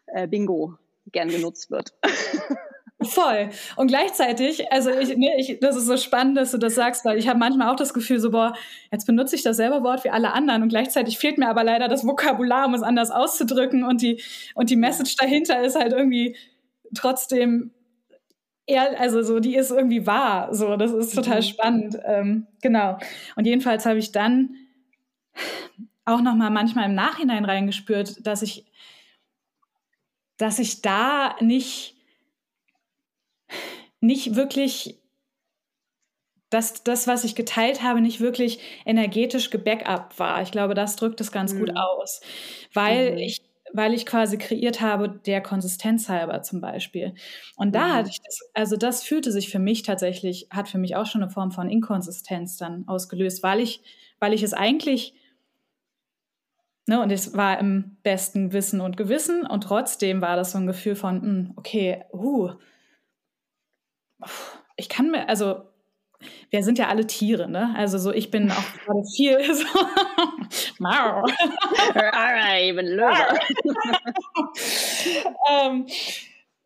äh, Bingo gern genutzt wird. Voll. Und gleichzeitig, also ich, nee, ich, das ist so spannend, dass du das sagst, weil ich habe manchmal auch das Gefühl, so, boah, jetzt benutze ich dasselbe Wort wie alle anderen und gleichzeitig fehlt mir aber leider das Vokabular, um es anders auszudrücken und die, und die Message dahinter ist halt irgendwie trotzdem eher, also so, die ist irgendwie wahr. So, das ist total mhm. spannend. Ähm, genau. Und jedenfalls habe ich dann auch nochmal manchmal im Nachhinein reingespürt, dass ich dass ich da nicht, nicht wirklich, dass das, was ich geteilt habe, nicht wirklich energetisch gebackup war. Ich glaube, das drückt es ganz mhm. gut aus, weil mhm. ich weil ich quasi kreiert habe, der Konsistenz halber zum Beispiel. Und da mhm. hatte ich das, also das fühlte sich für mich tatsächlich, hat für mich auch schon eine Form von Inkonsistenz dann ausgelöst, weil ich, weil ich es eigentlich Ne, und es war im besten Wissen und Gewissen und trotzdem war das so ein Gefühl von, mh, hm, okay, uh, ich kann mir, also wir sind ja alle Tiere, ne? Also so, ich bin auch gerade viel so. ähm,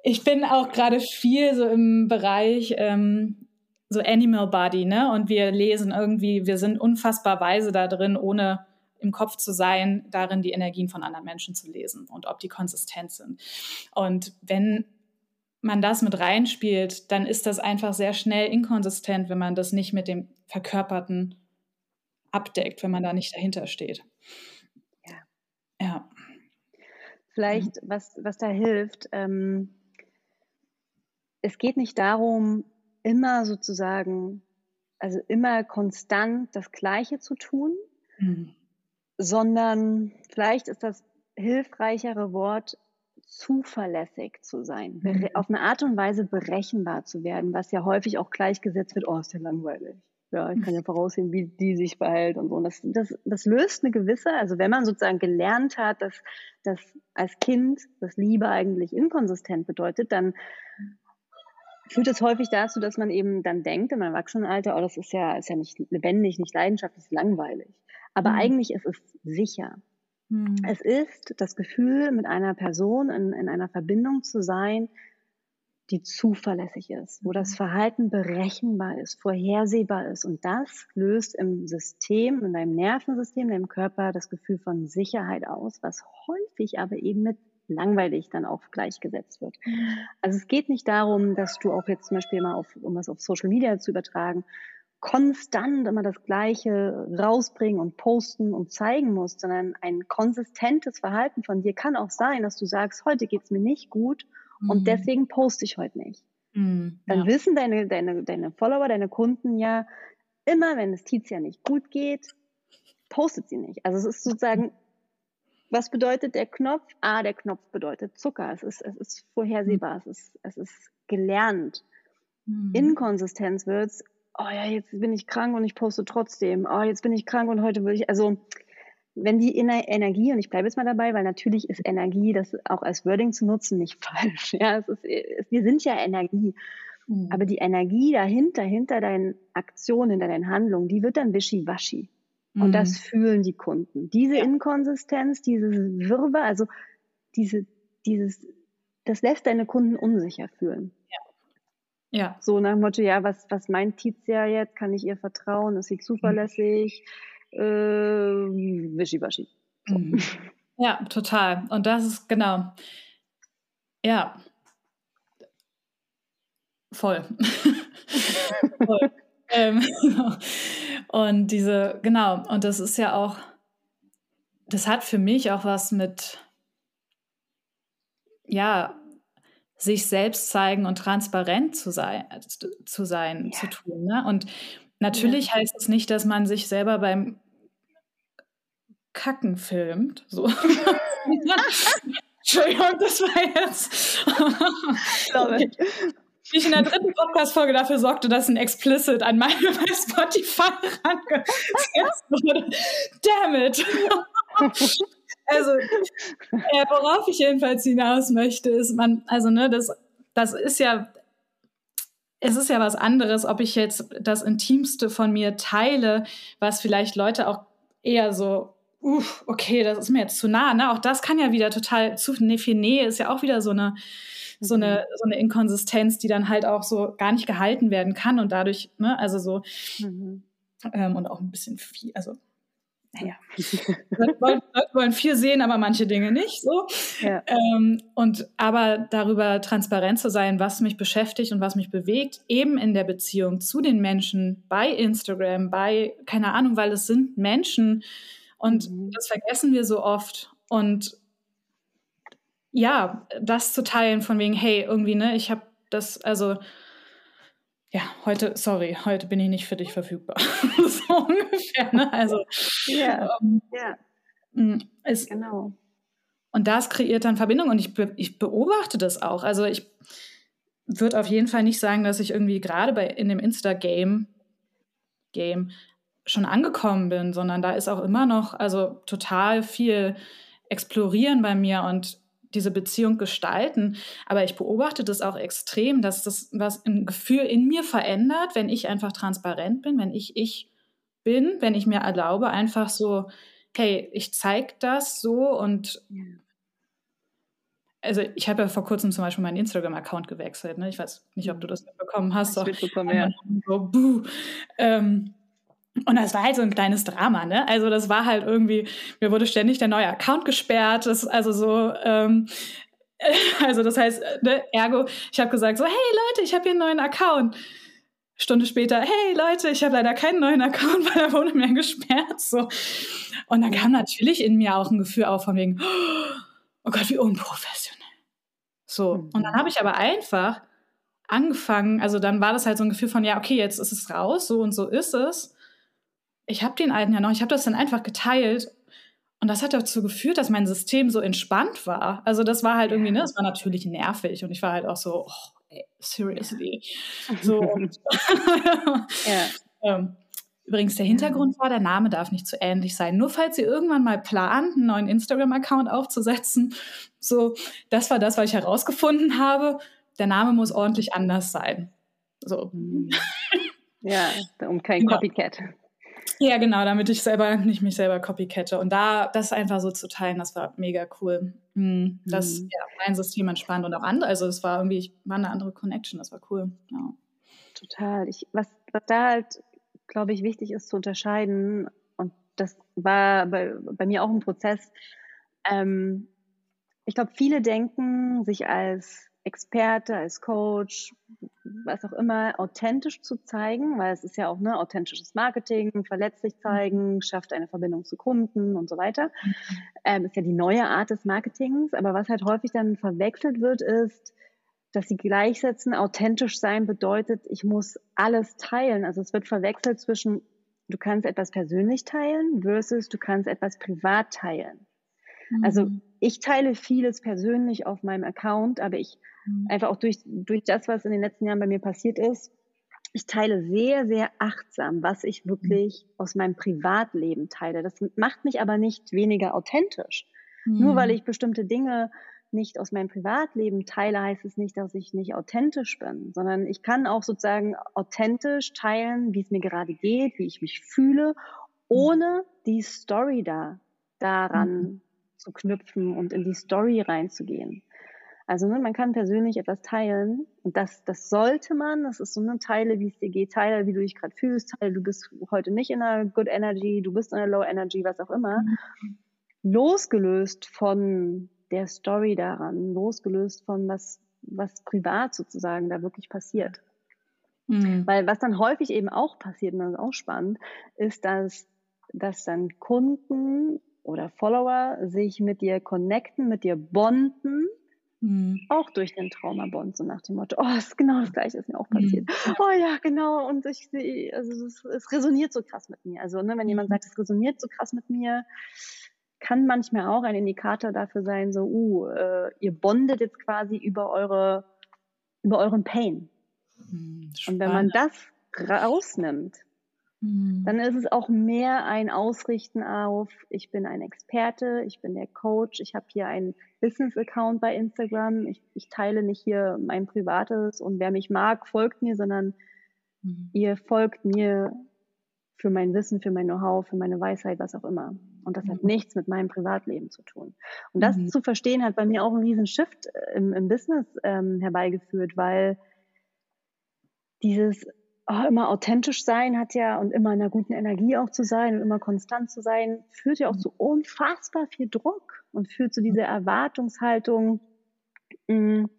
ich bin auch gerade viel so im Bereich ähm, so Animal Body, ne? Und wir lesen irgendwie, wir sind unfassbar weise da drin, ohne im Kopf zu sein, darin die Energien von anderen Menschen zu lesen und ob die konsistent sind. Und wenn man das mit reinspielt, dann ist das einfach sehr schnell inkonsistent, wenn man das nicht mit dem Verkörperten abdeckt, wenn man da nicht dahinter steht. Ja. ja. Vielleicht, mhm. was, was da hilft, ähm, es geht nicht darum, immer sozusagen, also immer konstant das Gleiche zu tun, mhm sondern vielleicht ist das hilfreichere Wort zuverlässig zu sein, mhm. auf eine Art und Weise berechenbar zu werden, was ja häufig auch gleichgesetzt wird, oh, ist ja langweilig. Ja, ich kann ja voraussehen, wie die sich verhält und so. Und das, das, das löst eine gewisse, also wenn man sozusagen gelernt hat, dass, dass als Kind das Liebe eigentlich inkonsistent bedeutet, dann führt es häufig dazu, dass man eben dann denkt im Erwachsenenalter, oh, das ist ja, ist ja nicht lebendig, nicht leidenschaftlich, ist langweilig. Aber mhm. eigentlich ist es sicher. Mhm. Es ist das Gefühl, mit einer Person in, in einer Verbindung zu sein, die zuverlässig ist, wo das mhm. Verhalten berechenbar ist, vorhersehbar ist. Und das löst im System, in deinem Nervensystem, in deinem Körper das Gefühl von Sicherheit aus, was häufig aber eben mit langweilig dann auch gleichgesetzt wird. Mhm. Also es geht nicht darum, dass du auch jetzt zum Beispiel mal auf, um es auf Social Media zu übertragen, konstant immer das Gleiche rausbringen und posten und zeigen musst, sondern ein konsistentes Verhalten von dir kann auch sein, dass du sagst, heute geht's mir nicht gut mhm. und deswegen poste ich heute nicht. Mhm, Dann ja. wissen deine, deine, deine Follower, deine Kunden ja, immer wenn es Tizia nicht gut geht, postet sie nicht. Also es ist sozusagen, was bedeutet der Knopf? Ah, der Knopf bedeutet Zucker. Es ist, es ist vorhersehbar, mhm. es, ist, es ist gelernt. Mhm. Inkonsistenz wird's, oh ja, jetzt bin ich krank und ich poste trotzdem. Oh, jetzt bin ich krank und heute will ich, also wenn die Energie, und ich bleibe jetzt mal dabei, weil natürlich ist Energie, das auch als Wording zu nutzen, nicht falsch. Ja, es ist, wir sind ja Energie. Mhm. Aber die Energie dahinter, hinter deinen Aktionen, hinter deinen Handlungen, die wird dann wischiwaschi. Und das mhm. fühlen die Kunden. Diese ja. Inkonsistenz, dieses Wirrwarr, also diese, dieses, das lässt deine Kunden unsicher fühlen. Ja. So nach dem Motto, ja, was, was meint Tizia jetzt? Kann ich ihr vertrauen? Ist sie zuverlässig? Mhm. Äh, wischiwaschi. So. Mhm. Ja, total. Und das ist genau. Ja. Voll. Voll. ähm, und diese, genau, und das ist ja auch, das hat für mich auch was mit, ja, sich selbst zeigen und transparent zu sein, zu, sein, ja. zu tun. Ne? Und natürlich ja. heißt es nicht, dass man sich selber beim Kacken filmt. So. Entschuldigung, das war jetzt. Wie ich in der dritten Podcast-Folge dafür sorgte, dass ein Explicit an meine bei Spotify rangesetzt wurde. Damn it! Also, äh, worauf ich jedenfalls hinaus möchte, ist, man, also, ne, das, das ist ja, es ist ja was anderes, ob ich jetzt das Intimste von mir teile, was vielleicht Leute auch eher so uff, okay, das ist mir jetzt zu nah. Ne? Auch das kann ja wieder total zu ne, viel Nähe ist ja auch wieder so eine, so eine, mhm. so eine Inkonsistenz, die dann halt auch so gar nicht gehalten werden kann und dadurch, ne, also so mhm. ähm, und auch ein bisschen viel, also naja, Leute wollen viel sehen, aber manche Dinge nicht so. Ja. Ähm, und aber darüber transparent zu sein, was mich beschäftigt und was mich bewegt, eben in der Beziehung zu den Menschen bei Instagram, bei, keine Ahnung, weil es sind Menschen, und mhm. das vergessen wir so oft. Und ja, das zu teilen von wegen, hey, irgendwie, ne, ich habe das, also ja, heute, sorry, heute bin ich nicht für dich verfügbar. so ungefähr, ne? Also, ja, ähm, ja. Ist, mm, genau. Und das kreiert dann Verbindung und ich, be ich beobachte das auch. Also ich würde auf jeden Fall nicht sagen, dass ich irgendwie gerade bei in dem Insta-Game Game schon angekommen bin, sondern da ist auch immer noch also total viel explorieren bei mir und diese Beziehung gestalten. Aber ich beobachte das auch extrem, dass das was ein Gefühl in mir verändert, wenn ich einfach transparent bin, wenn ich ich bin, wenn ich mir erlaube, einfach so, hey, ich zeige das so und also ich habe ja vor kurzem zum Beispiel meinen Instagram-Account gewechselt. Ne? Ich weiß nicht, ob du das mitbekommen hast. Ich mitbekommen, ja. So, buh. Ähm, und das war halt so ein kleines Drama, ne? Also das war halt irgendwie, mir wurde ständig der neue Account gesperrt. Das also so, ähm, also das heißt, ne, ergo, ich habe gesagt so, hey Leute, ich habe hier einen neuen Account. Stunde später, hey Leute, ich habe leider keinen neuen Account, weil er wurde mir gesperrt. So. Und dann kam natürlich in mir auch ein Gefühl auf von wegen, oh Gott, wie unprofessionell. So. Und dann habe ich aber einfach angefangen, also dann war das halt so ein Gefühl von, ja, okay, jetzt ist es raus, so und so ist es ich habe den alten ja noch, ich habe das dann einfach geteilt und das hat dazu geführt, dass mein System so entspannt war. Also das war halt irgendwie, ne, das war natürlich nervig und ich war halt auch so, oh, ey, seriously. So. ja. ähm, übrigens, der Hintergrund war, der Name darf nicht zu ähnlich sein. Nur falls ihr irgendwann mal plant, einen neuen Instagram-Account aufzusetzen, so, das war das, was ich herausgefunden habe. Der Name muss ordentlich anders sein. So. Ja, um kein. Copycat. Ja, genau, damit ich selber nicht mich selber copycatte. Und da das einfach so zu teilen, das war mega cool. Hm, das mhm. ja, mein System entspannt und auch andere. Also es war irgendwie, war eine andere Connection, das war cool. Ja. Total. Ich, was, was da halt, glaube ich, wichtig ist zu unterscheiden, und das war bei, bei mir auch ein Prozess. Ähm, ich glaube, viele denken, sich als Experte, als Coach, was auch immer, authentisch zu zeigen, weil es ist ja auch ne, authentisches Marketing, verletzlich zeigen, schafft eine Verbindung zu Kunden und so weiter. Ähm, ist ja die neue Art des Marketings. Aber was halt häufig dann verwechselt wird, ist, dass sie gleichsetzen, authentisch sein bedeutet, ich muss alles teilen. Also es wird verwechselt zwischen, du kannst etwas persönlich teilen versus du kannst etwas privat teilen. Also mhm. ich teile vieles persönlich auf meinem Account, aber ich mhm. einfach auch durch, durch das, was in den letzten Jahren bei mir passiert ist, ich teile sehr, sehr achtsam, was ich wirklich mhm. aus meinem Privatleben teile. Das macht mich aber nicht weniger authentisch. Nur weil mhm. ich bestimmte Dinge nicht aus meinem Privatleben teile, heißt es nicht, dass ich nicht authentisch bin, sondern ich kann auch sozusagen authentisch teilen, wie es mir gerade geht, wie ich mich fühle ohne die Story da daran mhm. Zu knüpfen und in die Story reinzugehen. Also ne, man kann persönlich etwas teilen und das, das sollte man. Das ist so eine Teile, wie es dir geht, Teile, wie du dich gerade fühlst, Teile, du bist heute nicht in einer Good Energy, du bist in einer Low Energy, was auch immer. Mhm. Losgelöst von der Story daran, losgelöst von was, was privat sozusagen da wirklich passiert. Mhm. Weil was dann häufig eben auch passiert, und das ist auch spannend, ist, dass, dass dann Kunden oder Follower sich mit dir connecten, mit dir bonden, mhm. auch durch den Traumabond, so nach dem Motto, oh, ist genau das Gleiche ist mir auch passiert. Mhm. Oh ja, genau, und ich sehe, also es, es, resoniert so krass mit mir. Also ne, wenn jemand mhm. sagt, es resoniert so krass mit mir, kann manchmal auch ein Indikator dafür sein, so, uh, äh, ihr bondet jetzt quasi über eure, über euren Pain. Spannend. Hm, Und wenn man das rausnimmt, mhm. dann ist es auch mehr ein Ausrichten auf, ich bin ein Experte, ich bin der Coach, ich habe hier einen Business-Account bei Instagram, ich, ich, teile nicht hier mein Privates und wer mich mag, folgt mir, sondern mhm. ihr folgt mir für mein Wissen, für mein Know-how, für meine Weisheit, was auch immer. Und das mhm. hat nichts mit meinem Privatleben zu tun. Und das mhm. zu verstehen hat bei mir auch einen riesen Shift äh, im, im Business ähm, herbeigeführt, weil dieses oh, immer authentisch sein hat ja und immer in einer guten Energie auch zu sein und immer konstant zu sein, führt ja auch mhm. zu unfassbar viel Druck und führt zu dieser Erwartungshaltung, mh, mm,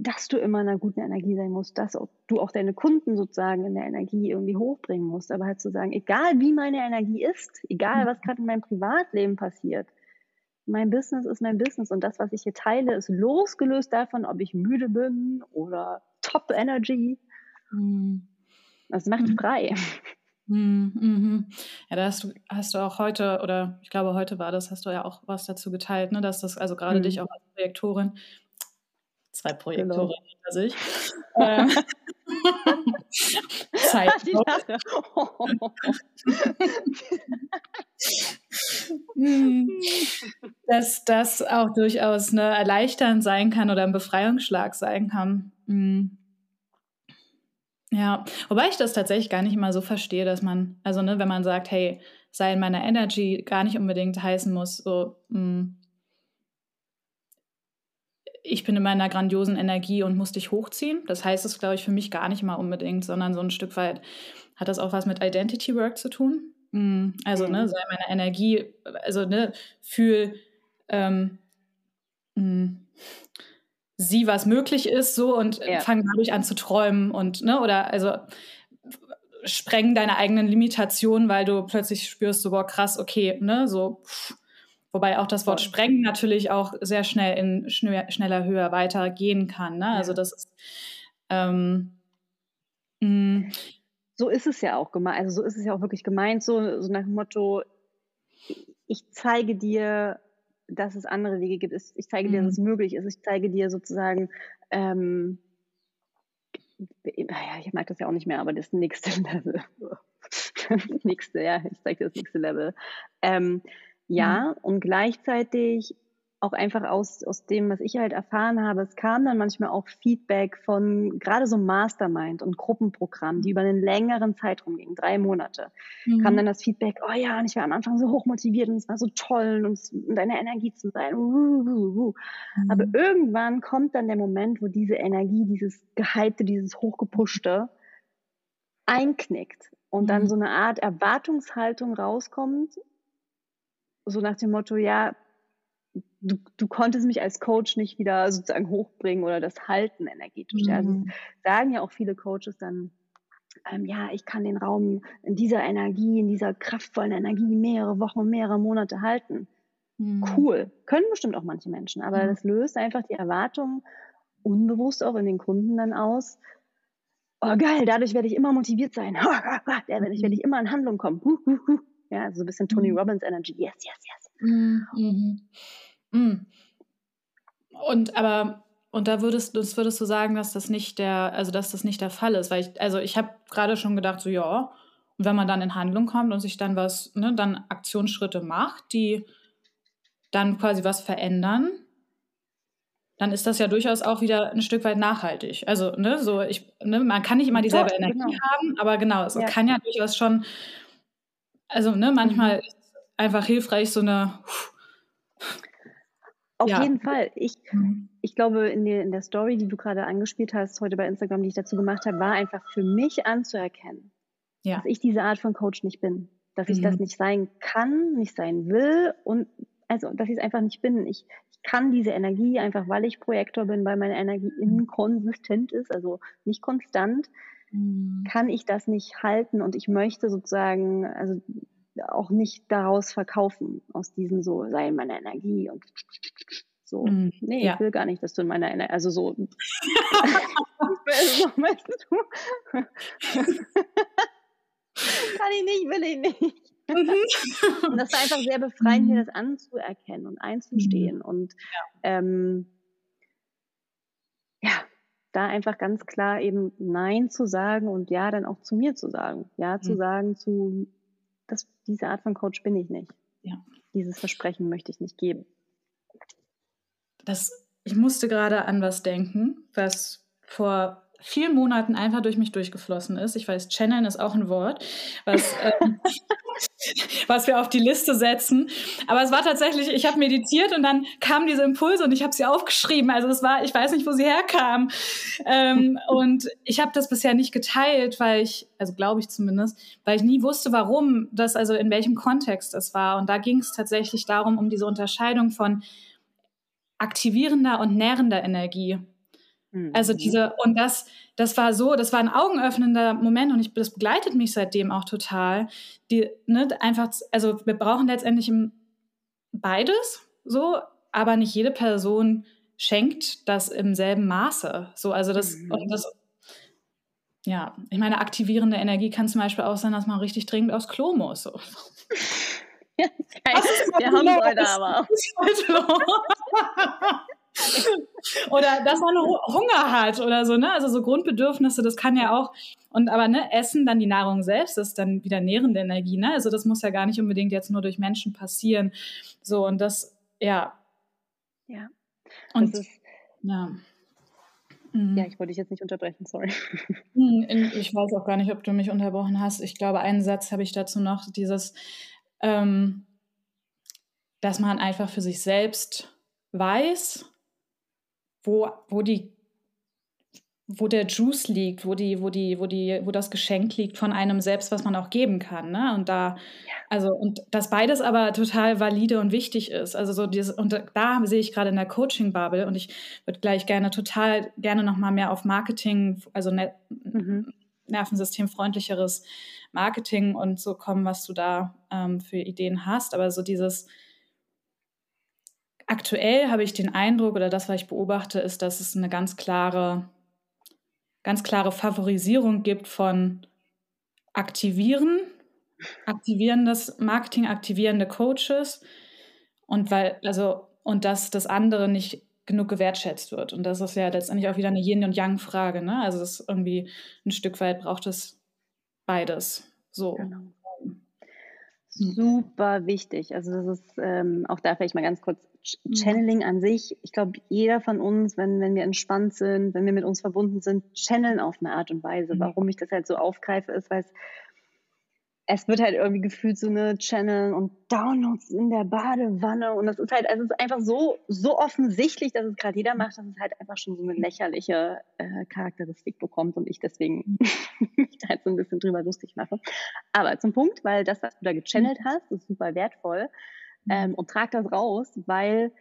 dass du immer in einer guten Energie sein musst, dass du auch deine Kunden sozusagen in der Energie irgendwie hochbringen musst. Aber halt zu sagen, egal wie meine Energie ist, egal was gerade in meinem Privatleben passiert, mein Business ist mein Business und das, was ich hier teile, ist losgelöst davon, ob ich müde bin oder top Energy. Mhm. Das macht mhm. frei. Mhm, mhm. Ja, da hast du, hast du auch heute, oder ich glaube, heute war das, hast du ja auch was dazu geteilt, ne, dass das also gerade mhm. dich auch als Projektorin zwei Projektoren genau. hinter sich. ähm, Zeit. dass das auch durchaus ne, erleichternd sein kann oder ein Befreiungsschlag sein kann. Mhm. Ja, wobei ich das tatsächlich gar nicht immer so verstehe, dass man, also ne, wenn man sagt, hey, sei in meiner Energy, gar nicht unbedingt heißen muss, so, mh, ich bin in meiner grandiosen Energie und muss dich hochziehen. Das heißt es, glaube ich, für mich gar nicht mal unbedingt, sondern so ein Stück weit hat das auch was mit Identity Work zu tun. Mm, also, ne, mhm. ne, sei meine Energie, also, ne, fühl, ähm, mh, sieh, was möglich ist, so und ja. fang dadurch an zu träumen und, ne, oder also spreng deine eigenen Limitationen, weil du plötzlich spürst, so, boah, krass, okay, ne, so, pff, Wobei auch das Wort sprengen natürlich auch sehr schnell in schneller, höher, weiter gehen kann. Ne? Also ja. Also das ist ähm, mm. so ist es ja auch gemeint, also so ist es ja auch wirklich gemeint, so, so nach dem Motto, ich zeige dir, dass es andere Wege gibt, ich zeige dir, dass es mhm. möglich ist, ich zeige dir sozusagen, ähm, naja, ich mag das ja auch nicht mehr, aber das nächste Level. das nächste, ja, ich zeige dir das nächste Level. Ähm, ja, mhm. und gleichzeitig auch einfach aus, aus dem, was ich halt erfahren habe, es kam dann manchmal auch Feedback von gerade so Mastermind und Gruppenprogramm, die über einen längeren Zeitraum gingen, drei Monate, mhm. kam dann das Feedback, oh ja, und ich war am Anfang so hochmotiviert und es war so toll und, und deine Energie zu sein. Uh, uh, uh. Mhm. Aber irgendwann kommt dann der Moment, wo diese Energie, dieses Gehypte, dieses Hochgepushte einknickt und dann mhm. so eine Art Erwartungshaltung rauskommt, so nach dem Motto, ja, du, du konntest mich als Coach nicht wieder sozusagen hochbringen oder das halten energetisch. Mhm. Ja. Also mhm. sagen ja auch viele Coaches dann, ähm, ja, ich kann den Raum in dieser Energie, in dieser kraftvollen Energie mehrere Wochen, mehrere Monate halten. Mhm. Cool. Können bestimmt auch manche Menschen, aber mhm. das löst einfach die Erwartungen unbewusst auch in den Kunden dann aus. Oh geil, dadurch werde ich immer motiviert sein. dadurch werde ich mhm. immer in Handlung kommen. Ja, so ein bisschen Tony mhm. Robbins Energy. Yes, yes, yes. Mhm. Mhm. Und aber und da würdest, das würdest du sagen, dass das nicht der, also dass das nicht der Fall ist, weil ich, also ich habe gerade schon gedacht, so ja, und wenn man dann in Handlung kommt und sich dann was, ne, dann Aktionsschritte macht, die dann quasi was verändern, dann ist das ja durchaus auch wieder ein Stück weit nachhaltig. Also, ne, so ich, ne, man kann nicht immer dieselbe Doch, Energie genau. haben, aber genau, es ja. kann ja durchaus schon Also, ne, manchmal mhm. ist einfach hilfreich, so eine. Auf ja. jeden Fall. Ich, mhm. ich glaube, in der, in der Story, die du gerade angespielt hast, heute bei Instagram, die ich dazu gemacht habe, war einfach für mich anzuerkennen, ja. dass ich diese Art von Coach nicht bin. Dass ich das mhm. nicht sein kann, nicht sein will und also, dass ich es einfach nicht bin. Ich, ich kann diese Energie einfach, weil ich Projektor bin, weil meine Energie inkonsistent ist, also nicht konstant, mhm. kann ich das nicht halten und ich möchte sozusagen, also auch nicht daraus verkaufen, aus diesem so, sei meine Energie und so. Mhm. Nee, ja. ich will gar nicht, dass du in meiner Energie, also so. Kann ich nicht, will ich nicht. Mhm. und das war einfach sehr befreiend, mir mhm. das anzuerkennen und einzustehen mhm. und ja. Ähm, ja, da einfach ganz klar eben Nein zu sagen und Ja dann auch zu mir zu sagen. Ja zu mhm. sagen zu, das, diese Art von Coach bin ich nicht. Ja. Dieses Versprechen möchte ich nicht geben. Das, ich musste gerade an was denken, was vor vielen Monaten einfach durch mich durchgeflossen ist. Ich weiß, channeln ist auch ein Wort, was ähm, was wir auf die Liste setzen. Aber es war tatsächlich, ich habe meditiert und dann kamen diese Impulse und ich habe sie aufgeschrieben. Also es war, ich weiß nicht, wo sie herkamen. Ähm, und ich habe das bisher nicht geteilt, weil ich, also glaube ich zumindest, weil ich nie wusste, warum das, also in welchem Kontext es war. Und da ging es tatsächlich darum, um diese Unterscheidung von aktivierender und nährender Energie. Also mhm. diese, und das, das war so, das war ein augenöffnender Moment und ich, das begleitet mich seitdem auch total. Die, ne, einfach, also wir brauchen letztendlich beides so, aber nicht jede Person schenkt das im selben Maße. So, also das, mhm. und das, ja, ich meine, aktivierende Energie kann zum Beispiel auch sein, dass man richtig dringend aufs Klo muss. So. Ja, geil. Wir haben es heute aber. oder dass man Hunger hat oder so, ne? Also so Grundbedürfnisse, das kann ja auch. Und aber ne, Essen, dann die Nahrung selbst, ist dann wieder nährende Energie, ne? Also das muss ja gar nicht unbedingt jetzt nur durch Menschen passieren. So, und das, ja. Ja. Und ist, ja. Mhm. Ja, ich wollte dich jetzt nicht unterbrechen, sorry. Hm, ich weiß auch gar nicht, ob du mich unterbrochen hast. Ich glaube, einen Satz habe ich dazu noch, dieses, ähm, dass man einfach für sich selbst weiß, wo, wo die wo der Juice liegt, wo die, wo die, wo die, wo das Geschenk liegt von einem selbst, was man auch geben kann, ne? Und da, ja. also und dass beides aber total valide und wichtig ist. Also so dieses und da sehe ich gerade in der Coaching Bubble und ich würde gleich gerne total gerne noch mal mehr auf Marketing, also ne, mhm. nervensystemfreundlicheres Marketing und so kommen, was du da ähm, für Ideen hast. Aber so dieses Aktuell habe ich den Eindruck, oder das, was ich beobachte, ist, dass es eine ganz klare, ganz klare Favorisierung gibt von Aktivieren, aktivierendes Marketing, aktivierende Coaches und weil, also, und dass das andere nicht genug gewertschätzt wird. Und das ist ja letztendlich auch wieder eine Yin- und Yang-Frage. Ne? Also es ist irgendwie ein Stück weit braucht es beides. So. Genau. Super wichtig. Also das ist ähm, auch da vielleicht mal ganz kurz. Channeling an sich, ich glaube, jeder von uns, wenn, wenn wir entspannt sind, wenn wir mit uns verbunden sind, channeln auf eine Art und Weise. Mhm. Warum ich das halt so aufgreife, ist, weil es es wird halt irgendwie gefühlt so eine Channel und Downloads in der Badewanne und das ist halt, also es ist einfach so, so offensichtlich, dass es gerade jeder macht, dass es halt einfach schon so eine lächerliche äh, Charakteristik bekommt und ich deswegen mich da halt so ein bisschen drüber lustig mache. Aber zum Punkt, weil das, was du da gechannelt hast, ist super wertvoll ähm, und trag das raus, weil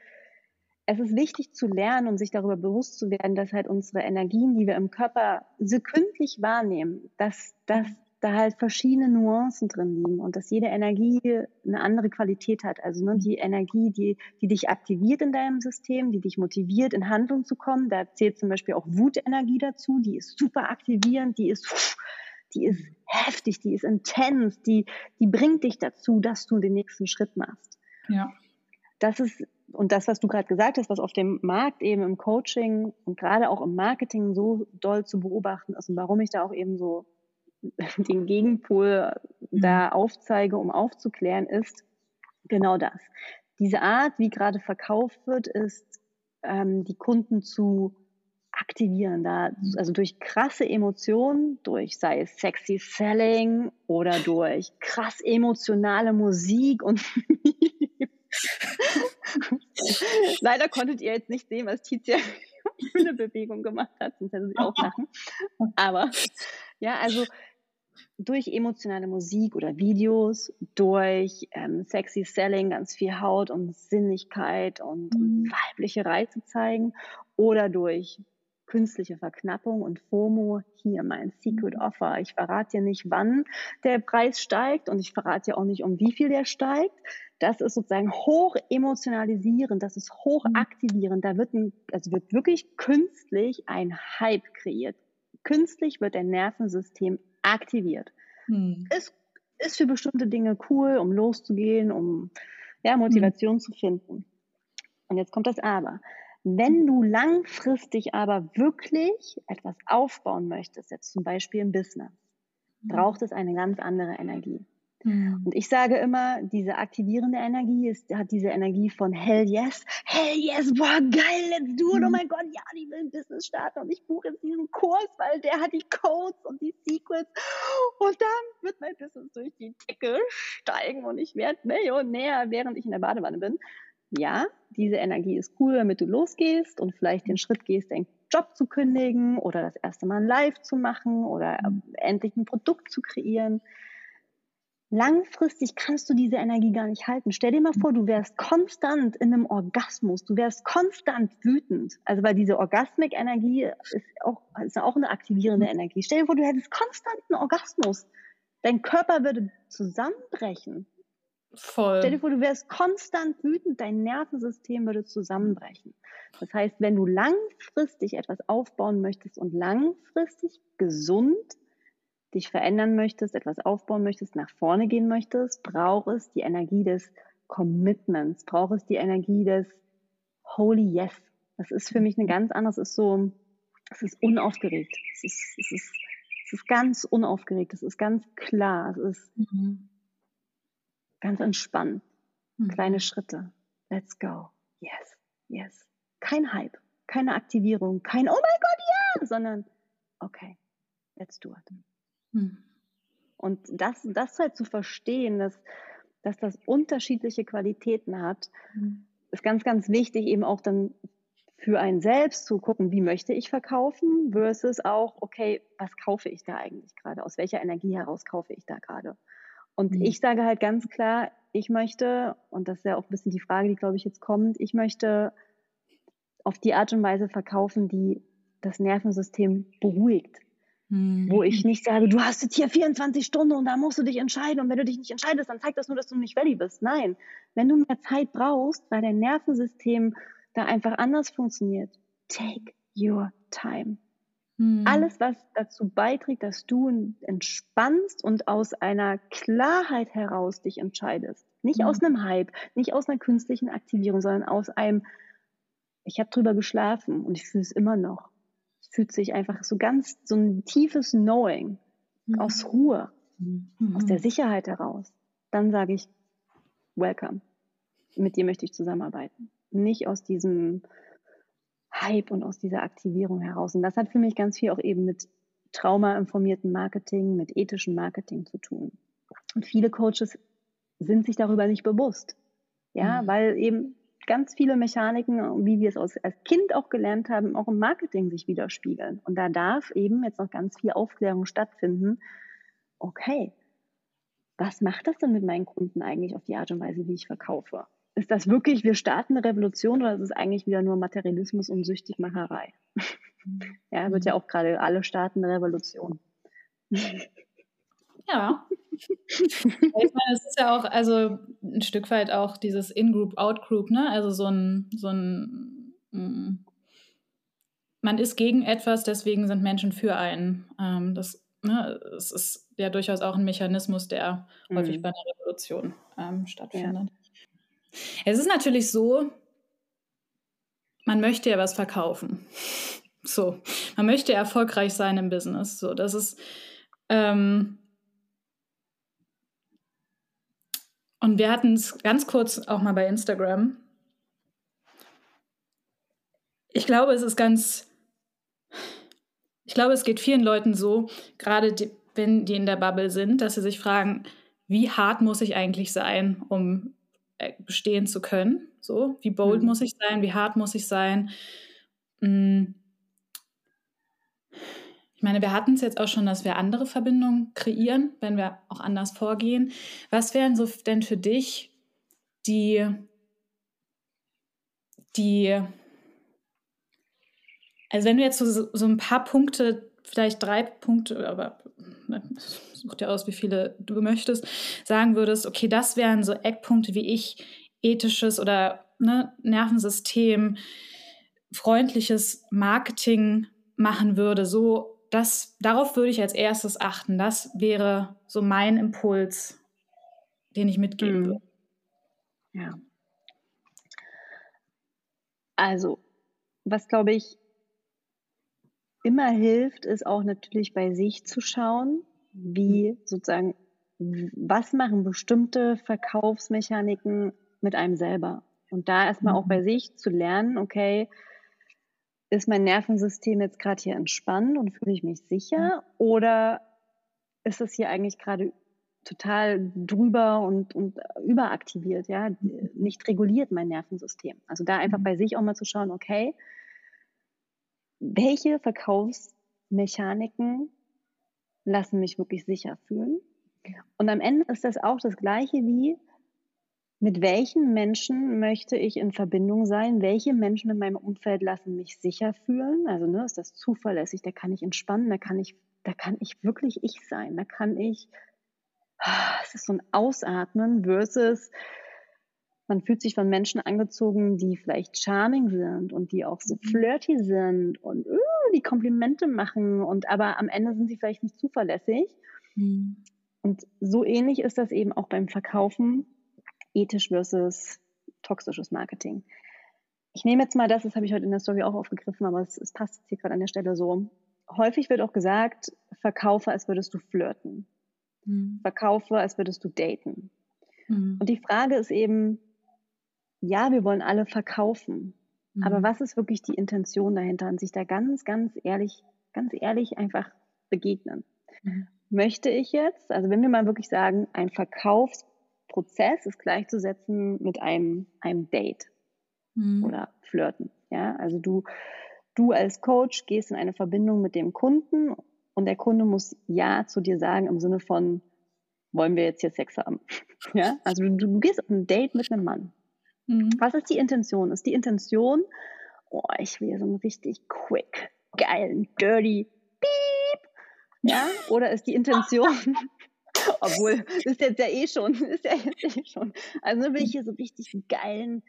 es ist wichtig zu lernen und sich darüber bewusst zu werden, dass halt unsere Energien, die wir im Körper sekündlich wahrnehmen, dass, dass da halt verschiedene Nuancen drin liegen und dass jede Energie eine andere Qualität hat. Also ne, die Energie, die, die dich aktiviert in deinem System, die dich motiviert, in Handlung zu kommen, da zählt zum Beispiel auch Wutenergie dazu, die ist super aktivierend, die ist, die ist heftig, die ist intens, die, die bringt dich dazu, dass du den nächsten Schritt machst. Ja. Das ist, und das, was du gerade gesagt hast, was auf dem Markt eben im Coaching und gerade auch im Marketing so doll zu beobachten ist und warum ich da auch eben so den Gegenpol mhm. da aufzeige, um aufzuklären, ist genau das. Diese Art, wie gerade verkauft wird, ist, ähm, die Kunden zu aktivieren, da, also durch krasse Emotionen, durch sei es sexy Selling oder durch krass emotionale Musik und Leider konntet ihr jetzt nicht sehen, was Tizia für eine Bewegung gemacht hat, sonst hätte sie auch lachen. Aber ja, also durch emotionale Musik oder Videos, durch ähm, sexy Selling, ganz viel Haut und Sinnlichkeit und, mhm. und weibliche Reize zeigen oder durch künstliche Verknappung und FOMO. Hier mein Secret mhm. Offer. Ich verrate dir nicht, wann der Preis steigt und ich verrate dir auch nicht, um wie viel der steigt. Das ist sozusagen hoch emotionalisierend, das ist hoch mhm. aktivierend. Da wird, ein, also wird wirklich künstlich ein Hype kreiert. Künstlich wird dein Nervensystem aktiviert. Mhm. Ist, ist für bestimmte Dinge cool, um loszugehen, um ja, Motivation mhm. zu finden. Und jetzt kommt das Aber. Wenn du langfristig aber wirklich etwas aufbauen möchtest, jetzt zum Beispiel im Business, mhm. braucht es eine ganz andere Energie. Mhm. Und ich sage immer, diese aktivierende Energie ist, hat diese Energie von Hell yes, Hell yes, boah, geil, let's do it, oh mhm. mein Gott, ja, ich will ein Business starten und ich buche jetzt diesen Kurs, weil der hat die Codes und die Secrets und dann wird mein Business durch die Decke steigen und ich werde Millionär, während ich in der Badewanne bin ja, diese Energie ist cool, damit du losgehst und vielleicht den Schritt gehst, deinen Job zu kündigen oder das erste Mal ein Live zu machen oder mhm. endlich ein Produkt zu kreieren. Langfristig kannst du diese Energie gar nicht halten. Stell dir mal vor, du wärst konstant in einem Orgasmus, du wärst konstant wütend. Also weil diese Orgasmik-Energie ist auch, ist auch eine aktivierende mhm. Energie. Stell dir vor, du hättest konstant einen Orgasmus. Dein Körper würde zusammenbrechen. Voll. Stell dir vor, du wärst konstant wütend, dein Nervensystem würde zusammenbrechen. Das heißt, wenn du langfristig etwas aufbauen möchtest und langfristig gesund dich verändern möchtest, etwas aufbauen möchtest, nach vorne gehen möchtest, braucht es die Energie des Commitments, braucht es die Energie des Holy Yes. Das ist für mich eine ganz andere, es ist so, es ist unaufgeregt. Es ist, es ist, es ist ganz unaufgeregt, es ist ganz klar, es ist, mhm Ganz entspannt. Mhm. Kleine Schritte. Let's go. Yes, yes. Kein Hype, keine Aktivierung, kein Oh mein Gott, ja, sondern okay, let's do it. Mhm. Und das, das halt zu verstehen, dass, dass das unterschiedliche Qualitäten hat, mhm. ist ganz, ganz wichtig, eben auch dann für einen selbst zu gucken, wie möchte ich verkaufen, versus auch, okay, was kaufe ich da eigentlich gerade? Aus welcher Energie heraus kaufe ich da gerade? Und mhm. ich sage halt ganz klar, ich möchte, und das ist ja auch ein bisschen die Frage, die, glaube ich, jetzt kommt, ich möchte auf die Art und Weise verkaufen, die das Nervensystem beruhigt. Mhm. Wo ich nicht sage, du hast jetzt hier 24 Stunden und da musst du dich entscheiden und wenn du dich nicht entscheidest, dann zeigt das nur, dass du nicht ready bist. Nein, wenn du mehr Zeit brauchst, weil dein Nervensystem da einfach anders funktioniert, take your time. Mhm. Alles, was dazu beiträgt, dass du entspannst und aus einer Klarheit heraus dich entscheidest. Nicht mhm. aus einem Hype, nicht aus einer künstlichen Aktivierung, sondern aus einem, ich habe drüber geschlafen und ich fühle es immer noch. Es fühlt sich einfach so ganz, so ein tiefes Knowing mhm. aus Ruhe, aus der mhm. Sicherheit heraus. Dann sage ich, welcome. Mit dir möchte ich zusammenarbeiten. Nicht aus diesem, Hype und aus dieser Aktivierung heraus. Und das hat für mich ganz viel auch eben mit traumainformierten Marketing, mit ethischem Marketing zu tun. Und viele Coaches sind sich darüber nicht bewusst. Ja, mhm. weil eben ganz viele Mechaniken, wie wir es als Kind auch gelernt haben, auch im Marketing sich widerspiegeln. Und da darf eben jetzt noch ganz viel Aufklärung stattfinden. Okay, was macht das denn mit meinen Kunden eigentlich auf die Art und Weise, wie ich verkaufe? Ist das wirklich, wir starten eine Revolution oder ist es eigentlich wieder nur Materialismus und Süchtigmacherei? ja, wird ja auch gerade alle starten eine Revolution. Ja. ich meine, es ist ja auch, also ein Stück weit auch dieses In-Group, Out-Group, ne? Also so ein, so ein, mm, man ist gegen etwas, deswegen sind Menschen für einen. Ähm, das, ne, es ist ja durchaus auch ein Mechanismus, der mhm. häufig bei einer Revolution ähm, stattfindet. Ja. Es ist natürlich so, man möchte ja was verkaufen. So, man möchte erfolgreich sein im Business. So, das ist ähm und wir hatten es ganz kurz auch mal bei Instagram. Ich glaube, es ist ganz ich glaube, es geht vielen Leuten so, gerade die, wenn die in der Bubble sind, dass sie sich fragen, wie hart muss ich eigentlich sein, um bestehen zu können? So, wie bold mhm. muss ich sein? Wie hart muss ich sein? Hm. Ich meine, wir hatten es jetzt auch schon, dass wir andere Verbindungen kreieren, wenn wir auch anders vorgehen. Was wären so denn für dich die, die, also wenn du jetzt so, so ein paar Punkte, vielleicht drei Punkte, aber ne, such dir aus, wie viele du möchtest, sagen würdest, okay, das wären so Eckpunkte, wie ich ethisches oder ne, Nervensystem, freundliches Marketing machen würde, so das, darauf würde ich als erstes achten. Das wäre so mein Impuls, den ich mitgeben mhm. würde. Ja. Also, was glaube ich immer hilft, ist auch natürlich bei sich zu schauen, wie sozusagen, was machen bestimmte Verkaufsmechaniken mit einem selber. Und da erstmal mhm. auch bei sich zu lernen, okay, ist mein Nervensystem jetzt gerade hier entspannt und fühle ich mich sicher? Mhm. Oder ist es hier eigentlich gerade total drüber und, und überaktiviert, ja, nicht reguliert mein Nervensystem. Also da einfach mhm. bei sich auch mal zu schauen, okay, welche Verkaufsmechaniken lassen mich wirklich sicher fühlen? Und am Ende ist das auch das Gleiche wie, mit welchen Menschen möchte ich in Verbindung sein? Welche Menschen in meinem Umfeld lassen mich sicher fühlen? Also ne, ist das zuverlässig? Da kann ich entspannen, da kann ich, da kann ich wirklich ich sein, da kann ich es ist so ein Ausatmen versus man fühlt sich von Menschen angezogen, die vielleicht charming sind und die auch so mhm. flirty sind und uh, die Komplimente machen und aber am Ende sind sie vielleicht nicht zuverlässig. Mhm. Und so ähnlich ist das eben auch beim Verkaufen, ethisch versus toxisches Marketing. Ich nehme jetzt mal das, das habe ich heute in der Story auch aufgegriffen, aber es, es passt jetzt hier gerade an der Stelle so. Häufig wird auch gesagt, verkaufe, als würdest du flirten mhm. verkaufe, als würdest du daten. Mhm. Und die Frage ist eben, ja, wir wollen alle verkaufen. Mhm. Aber was ist wirklich die Intention dahinter? Und sich da ganz, ganz ehrlich, ganz ehrlich einfach begegnen. Mhm. Möchte ich jetzt, also wenn wir mal wirklich sagen, ein Verkaufsprozess ist gleichzusetzen mit einem, einem Date mhm. oder Flirten. Ja, also du, du als Coach gehst in eine Verbindung mit dem Kunden und der Kunde muss Ja zu dir sagen im Sinne von, wollen wir jetzt hier Sex haben? ja, also du, du gehst auf ein Date mit einem Mann. Mhm. Was ist die Intention? Ist die Intention, oh, ich will so einen richtig quick, geilen, dirty Beep, ja? Oder ist die Intention, obwohl, ist jetzt ja eh schon, ist ja jetzt eh schon. Also will ich hier so richtig geilen,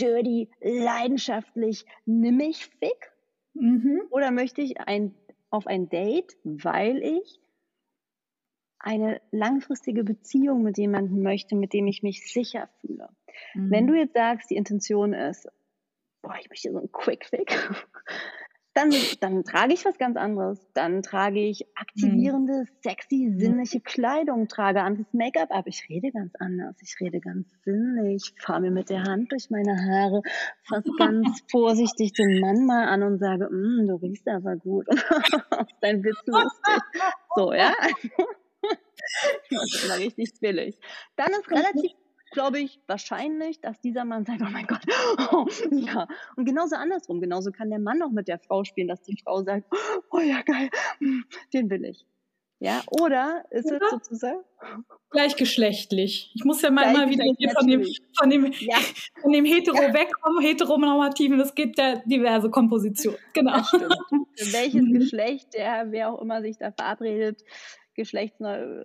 dirty, leidenschaftlich, nimm mich fick? Mhm. Oder möchte ich ein auf ein Date, weil ich eine langfristige Beziehung mit jemandem möchte, mit dem ich mich sicher fühle. Mhm. Wenn du jetzt sagst, die Intention ist, boah, ich möchte so einen Quick Fix, dann, dann trage ich was ganz anderes. Dann trage ich aktivierende, mhm. sexy, sinnliche Kleidung, trage anderes Make-up ab. Ich rede ganz anders. Ich rede ganz sinnlich, fahre mir mit der Hand durch meine Haare, fasse ganz vorsichtig den Mann mal an und sage, mm, du riechst aber gut. Dein Witz lustig. So, ja. das immer richtig billig. Dann ist relativ glaube ich, wahrscheinlich, dass dieser Mann sagt, oh mein Gott, oh, ja. Und genauso andersrum, genauso kann der Mann auch mit der Frau spielen, dass die Frau sagt, oh ja, geil, hm, den will ich. Ja, oder ist ja. es sozusagen gleichgeschlechtlich? Ich muss ja mal immer wieder hier von dem, von dem, ja. von dem Hetero ja. wegkommen, heteronormativen. Es gibt ja diverse Kompositionen. Genau. Welches mhm. Geschlecht, der, wer auch immer sich da verabredet, geschlechtsneu,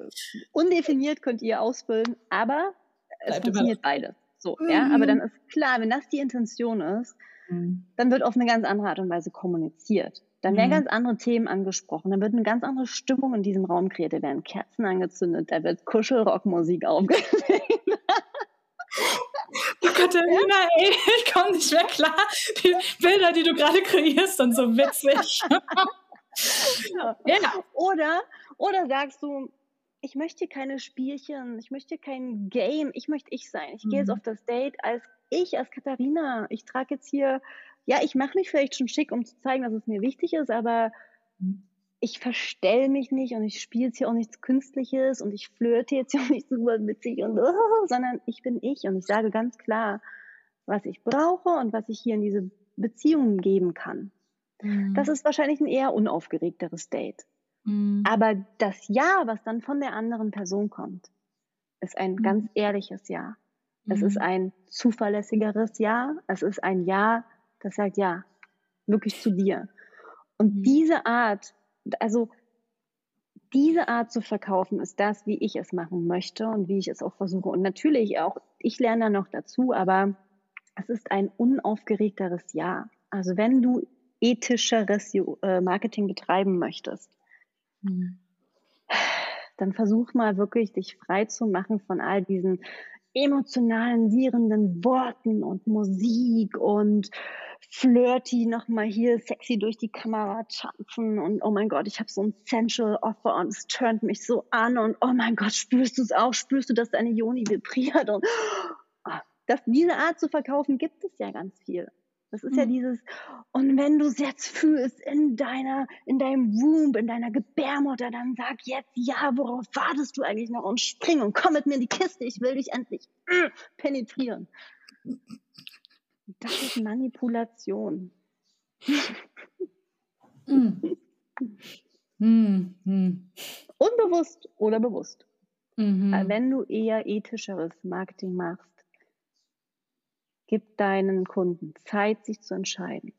undefiniert könnt ihr ausfüllen, aber es funktioniert beides. So, mhm. ja, aber dann ist klar, wenn das die Intention ist, mhm. dann wird auf eine ganz andere Art und Weise kommuniziert. Dann werden mhm. ganz andere Themen angesprochen, dann wird eine ganz andere Stimmung in diesem Raum kreiert, da werden Kerzen angezündet, da wird Kuschelrockmusik aufgelegt. Oh Katharina, ey, ich komme nicht mehr klar. Die Bilder, die du gerade kreierst, sind so witzig. ja. ja. Oder, oder sagst du, ich möchte keine Spielchen, ich möchte kein Game, ich möchte ich sein. Ich mhm. gehe jetzt mhm. auf das Date als ich, als Katharina. Ich trage jetzt hier, ja, ich mache mich vielleicht schon schick, um zu zeigen, dass es mir wichtig ist, aber ich verstell mich nicht und ich spiele jetzt hier auch nichts Künstliches und ich flirte jetzt hier auch nicht super witzig und oh, sondern ich bin ich und ich sage ganz klar, was ich brauche und was ich hier in diese Beziehungen geben kann. Mhm. Das ist wahrscheinlich ein eher unaufgeregteres Date. Mhm. Aber das Ja, was dann von der anderen Person kommt, ist ein mhm. ganz ehrliches Ja. Es ist mhm. ein zuverlässigeres Ja. Es ist ein Ja, das sagt Ja, wirklich zu dir. Und mhm. diese Art, also diese Art zu verkaufen, ist das, wie ich es machen möchte und wie ich es auch versuche. Und natürlich auch, ich lerne da noch dazu, aber es ist ein unaufgeregteres Ja. Also wenn du ethischeres äh, Marketing betreiben möchtest, mhm. dann versuch mal wirklich, dich frei zu machen von all diesen emotionalisierenden Worten und Musik und flirty nochmal hier sexy durch die Kamera tanzen und oh mein Gott, ich habe so ein Sensual Offer und es turnt mich so an und oh mein Gott, spürst du es auch? Spürst du, dass deine Joni vibriert? Und oh, das, diese Art zu verkaufen gibt es ja ganz viel. Das ist mhm. ja dieses, und wenn du es jetzt fühlst in deiner, in deinem Womb, in deiner Gebärmutter, dann sag jetzt ja, worauf wartest du eigentlich noch und spring und komm mit mir in die Kiste, ich will dich endlich äh, penetrieren. Das ist Manipulation. Mhm. Mhm. Unbewusst oder bewusst. Mhm. Wenn du eher ethischeres Marketing machst, Gib deinen Kunden Zeit, sich zu entscheiden.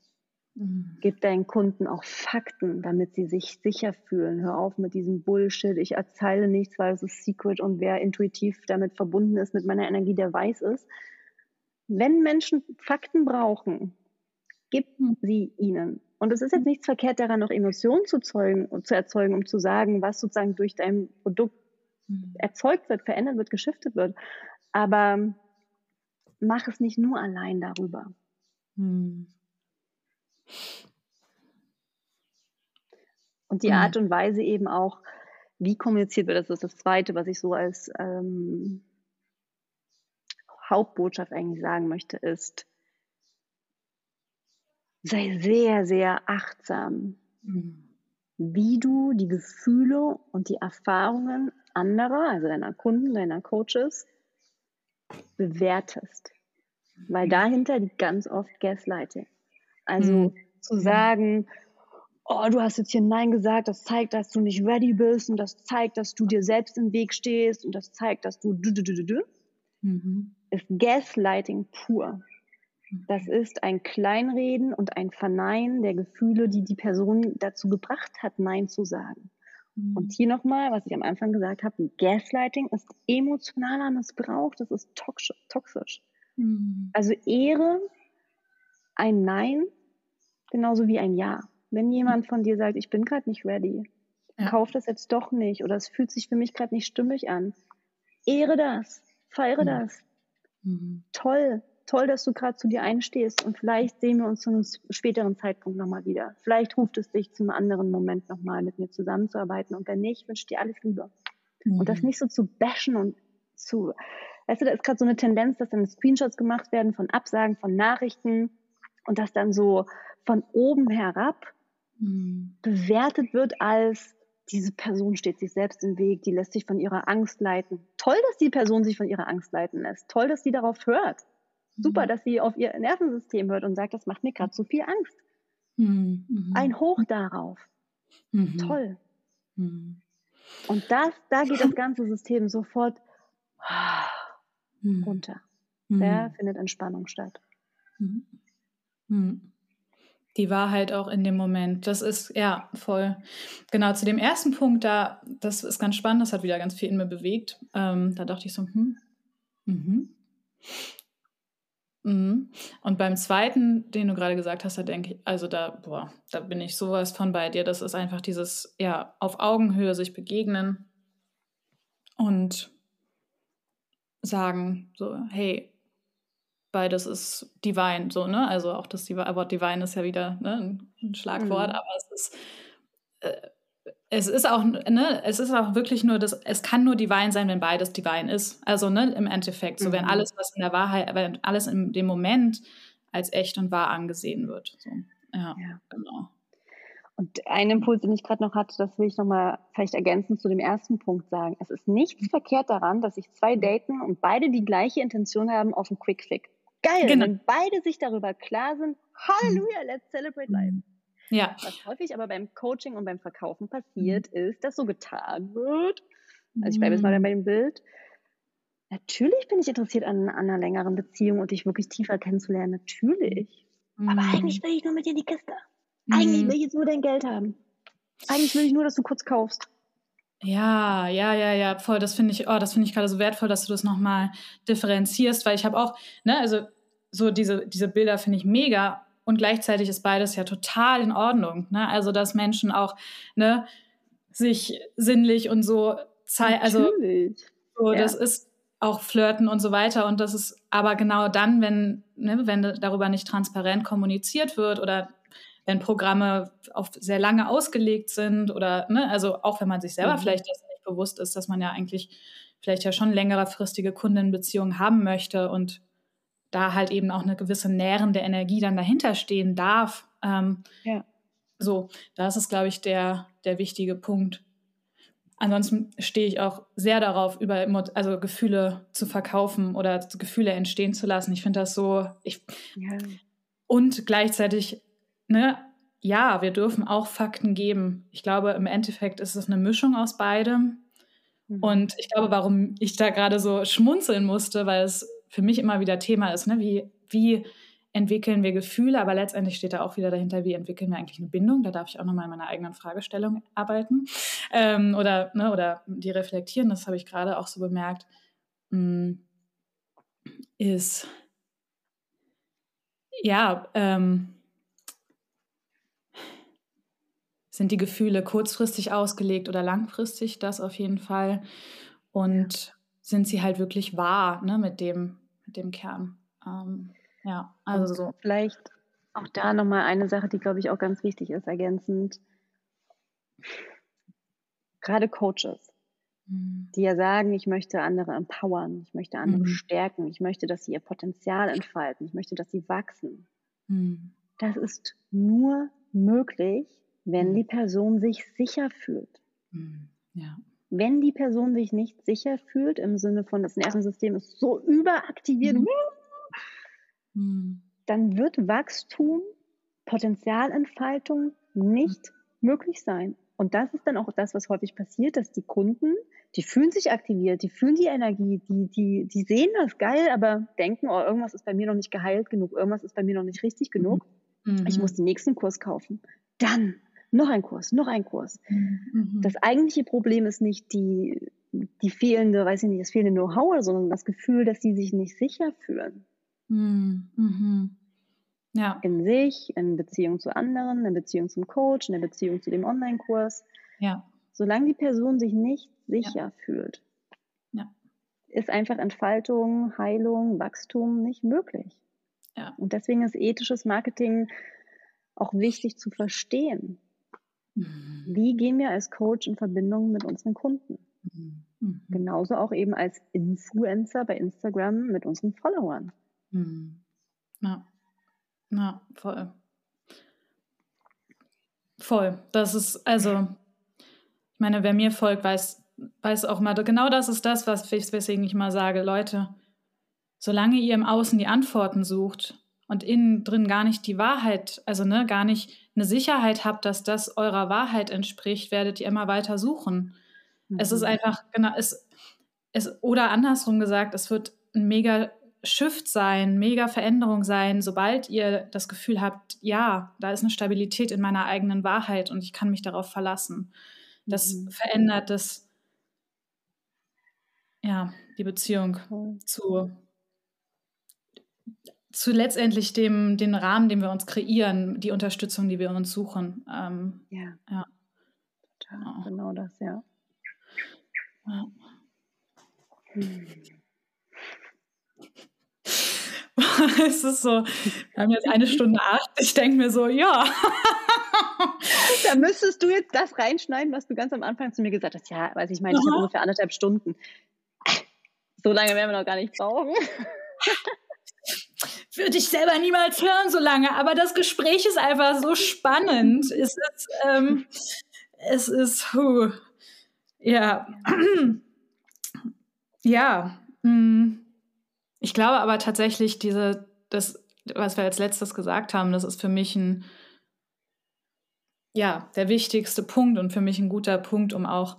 Mhm. Gib deinen Kunden auch Fakten, damit sie sich sicher fühlen. Hör auf mit diesem Bullshit. Ich erzähle nichts, weil es ist Secret und wer intuitiv damit verbunden ist mit meiner Energie, der weiß es. Wenn Menschen Fakten brauchen, gib mhm. sie ihnen. Und es ist jetzt nichts verkehrt daran, noch Emotionen zu, zeugen, zu erzeugen, um zu sagen, was sozusagen durch dein Produkt mhm. erzeugt wird, verändert wird, geschiftet wird. Aber mach es nicht nur allein darüber. Hm. Und die hm. Art und Weise eben auch, wie kommuniziert wird, das ist das Zweite, was ich so als ähm, Hauptbotschaft eigentlich sagen möchte, ist, sei sehr, sehr achtsam, mhm. wie du die Gefühle und die Erfahrungen anderer, also deiner Kunden, deiner Coaches, bewertest. Weil dahinter liegt ganz oft Gaslighting. Also mhm. zu sagen, oh, du hast jetzt hier Nein gesagt, das zeigt, dass du nicht ready bist und das zeigt, dass du dir selbst im Weg stehst und das zeigt, dass du du, du, du, du, mhm. ist Gaslighting pur. Das ist ein Kleinreden und ein Verneinen der Gefühle, die die Person dazu gebracht hat, Nein zu sagen. Mhm. Und hier nochmal, was ich am Anfang gesagt habe, Gaslighting ist emotionaler Missbrauch, das ist toxisch. Mhm. Also Ehre ein Nein genauso wie ein Ja. Wenn jemand von dir sagt, ich bin gerade nicht ready, ja. kauf das jetzt doch nicht oder es fühlt sich für mich gerade nicht stimmig an, ehre das, feiere mhm. das. Mhm. Toll, toll, dass du gerade zu dir einstehst und vielleicht sehen wir uns zu einem späteren Zeitpunkt nochmal wieder. Vielleicht ruft es dich zu einem anderen Moment nochmal mit mir zusammenzuarbeiten und wenn nicht, wünsche ich dir alles Liebe. Mhm. Und das mhm. nicht so zu bashen und zu, weißt du, da ist gerade so eine Tendenz, dass dann Screenshots gemacht werden von Absagen, von Nachrichten und das dann so von oben herab mhm. bewertet wird als diese Person steht sich selbst im Weg, die lässt sich von ihrer Angst leiten. Toll, dass die Person sich von ihrer Angst leiten lässt. Toll, dass sie darauf hört. Super, mhm. dass sie auf ihr Nervensystem hört und sagt, das macht mir gerade zu viel Angst. Mhm. mhm. Ein Hoch darauf. Mhm. Toll. Mhm. Und das, da geht das ganze System sofort runter. Da findet Entspannung statt. Die Wahrheit auch in dem Moment. Das ist, ja, voll. Genau, zu dem ersten Punkt da, das ist ganz spannend, das hat wieder ganz viel in mir bewegt. Ähm, da dachte ich so, hm, mhm. Mhm. Und beim zweiten, den du gerade gesagt hast, da denke ich, also da, boah, da bin ich sowas von bei dir. Das ist einfach dieses, ja, auf Augenhöhe sich begegnen und sagen, so, hey, beides ist divine, so, ne? Also auch das Wort divine ist ja wieder ne, ein Schlagwort, mhm. aber es ist, äh, es ist auch, ne, es ist auch wirklich nur das, es kann nur Divine sein, wenn beides Divine ist. Also, ne, im Endeffekt, so mhm. wenn alles, was in der Wahrheit, wenn alles in dem Moment als echt und wahr angesehen wird. So. Ja, ja. genau. Und ein Impuls, den ich gerade noch hatte, das will ich nochmal vielleicht ergänzend zu dem ersten Punkt sagen. Es ist nichts verkehrt daran, dass sich zwei daten und beide die gleiche Intention haben auf einen Quick Fix. Geil, genau. wenn beide sich darüber klar sind, Halleluja, let's celebrate life. Ja. Was häufig aber beim Coaching und beim Verkaufen passiert, mhm. ist, dass so getan wird. Also ich bleibe jetzt mal bei dem Bild. Natürlich bin ich interessiert an, an, einer längeren Beziehung und dich wirklich tiefer kennenzulernen. Natürlich. Mhm. Aber eigentlich will ich nur mit dir in die Kiste. Eigentlich mhm. will ich jetzt nur dein Geld haben. Eigentlich will ich nur, dass du kurz kaufst. Ja, ja, ja, ja, voll. Das finde ich, oh, das finde ich gerade so wertvoll, dass du das nochmal differenzierst, weil ich habe auch, ne, also so diese, diese Bilder finde ich mega und gleichzeitig ist beides ja total in Ordnung. Ne? Also, dass Menschen auch ne, sich sinnlich und so zeigen. Also, so, ja. das ist auch Flirten und so weiter. Und das ist aber genau dann, wenn, ne, wenn darüber nicht transparent kommuniziert wird oder wenn Programme auf sehr lange ausgelegt sind oder, ne, also auch wenn man sich selber mhm. vielleicht das nicht bewusst ist, dass man ja eigentlich vielleicht ja schon längerefristige Kundenbeziehungen haben möchte und da halt eben auch eine gewisse nährende Energie dann dahinter stehen darf. Ähm, ja. So, das ist, glaube ich, der, der wichtige Punkt. Ansonsten stehe ich auch sehr darauf, über also Gefühle zu verkaufen oder Gefühle entstehen zu lassen. Ich finde das so. Ich, ja. Und gleichzeitig ne, ja, wir dürfen auch Fakten geben. Ich glaube, im Endeffekt ist es eine Mischung aus beidem. Mhm. Und ich glaube, warum ich da gerade so schmunzeln musste, weil es für mich immer wieder Thema ist, ne? wie, wie entwickeln wir Gefühle, aber letztendlich steht da auch wieder dahinter, wie entwickeln wir eigentlich eine Bindung. Da darf ich auch nochmal in meiner eigenen Fragestellung arbeiten ähm, oder, ne, oder die reflektieren, das habe ich gerade auch so bemerkt, mm, ist, ja, ähm, sind die Gefühle kurzfristig ausgelegt oder langfristig, das auf jeden Fall. Und sind sie halt wirklich wahr ne, mit, dem, dem Kern. Ähm, ja, also so. Vielleicht auch da nochmal eine Sache, die, glaube ich, auch ganz wichtig ist, ergänzend. Gerade Coaches, mhm. die ja sagen, ich möchte andere empowern, ich möchte andere mhm. stärken, ich möchte, dass sie ihr Potenzial entfalten, ich möchte, dass sie wachsen. Mhm. Das ist nur möglich, wenn mhm. die Person sich sicher fühlt. Mhm. Ja. Wenn die Person sich nicht sicher fühlt, im Sinne von, das Nervensystem ist so überaktiviert, mhm. mhm. dann wird Wachstum, Potenzialentfaltung nicht möglich sein. Und das ist dann auch das, was häufig passiert, dass die Kunden, die fühlen sich aktiviert, die fühlen die Energie, die, die, die sehen das geil, aber denken, oh, irgendwas ist bei mir noch nicht geheilt genug, irgendwas ist bei mir noch nicht richtig genug. Mhm. Ich muss den nächsten Kurs kaufen. Dann noch ein Kurs, noch ein Kurs. Mhm. Das eigentliche Problem ist nicht die, die fehlende, weiß ich nicht, das fehlende Know-how, sondern das Gefühl, dass sie sich nicht sicher fühlen. Mhm. Ja. In sich, in Beziehung zu anderen, in Beziehung zum Coach, in Beziehung zu dem Online-Kurs. Ja. Solange die Person sich nicht sicher ja. fühlt, ja. ist einfach Entfaltung, Heilung, Wachstum nicht möglich. Ja. Und deswegen ist ethisches Marketing auch wichtig zu verstehen. Mhm. Wie gehen wir als Coach in Verbindung mit unseren Kunden? Mhm. Genauso auch eben als Influencer bei Instagram mit unseren Followern. Mhm. Ja, ja voll. Voll. Das ist, also, ich meine, wer mir folgt, weiß, weiß auch mal, genau das ist das, was, weswegen ich mal sage, Leute, solange ihr im Außen die Antworten sucht und innen drin gar nicht die Wahrheit, also ne, gar nicht eine Sicherheit habt, dass das eurer Wahrheit entspricht, werdet ihr immer weiter suchen. Mhm. Es ist mhm. einfach, genau, es, es, oder andersrum gesagt, es wird ein mega Shift sein, mega Veränderung sein, sobald ihr das Gefühl habt, ja, da ist eine Stabilität in meiner eigenen Wahrheit und ich kann mich darauf verlassen. Das mhm. verändert das, ja, die Beziehung zu zu letztendlich dem den Rahmen, den wir uns kreieren, die Unterstützung, die wir uns suchen. Ähm, ja. ja. Total, genau das, ja. ja. Hm. es ist so, wir haben jetzt eine Stunde acht. Ich denke mir so, ja. da müsstest du jetzt das reinschneiden, was du ganz am Anfang zu mir gesagt hast. Ja, weiß ich meine, ich habe ungefähr anderthalb Stunden. So lange werden wir noch gar nicht brauchen. würde ich selber niemals hören so lange, aber das Gespräch ist einfach so spannend. es ist, ähm, es ist, huh, ja, ja. Hm. Ich glaube aber tatsächlich, diese, das, was wir als letztes gesagt haben, das ist für mich ein, ja, der wichtigste Punkt und für mich ein guter Punkt, um auch,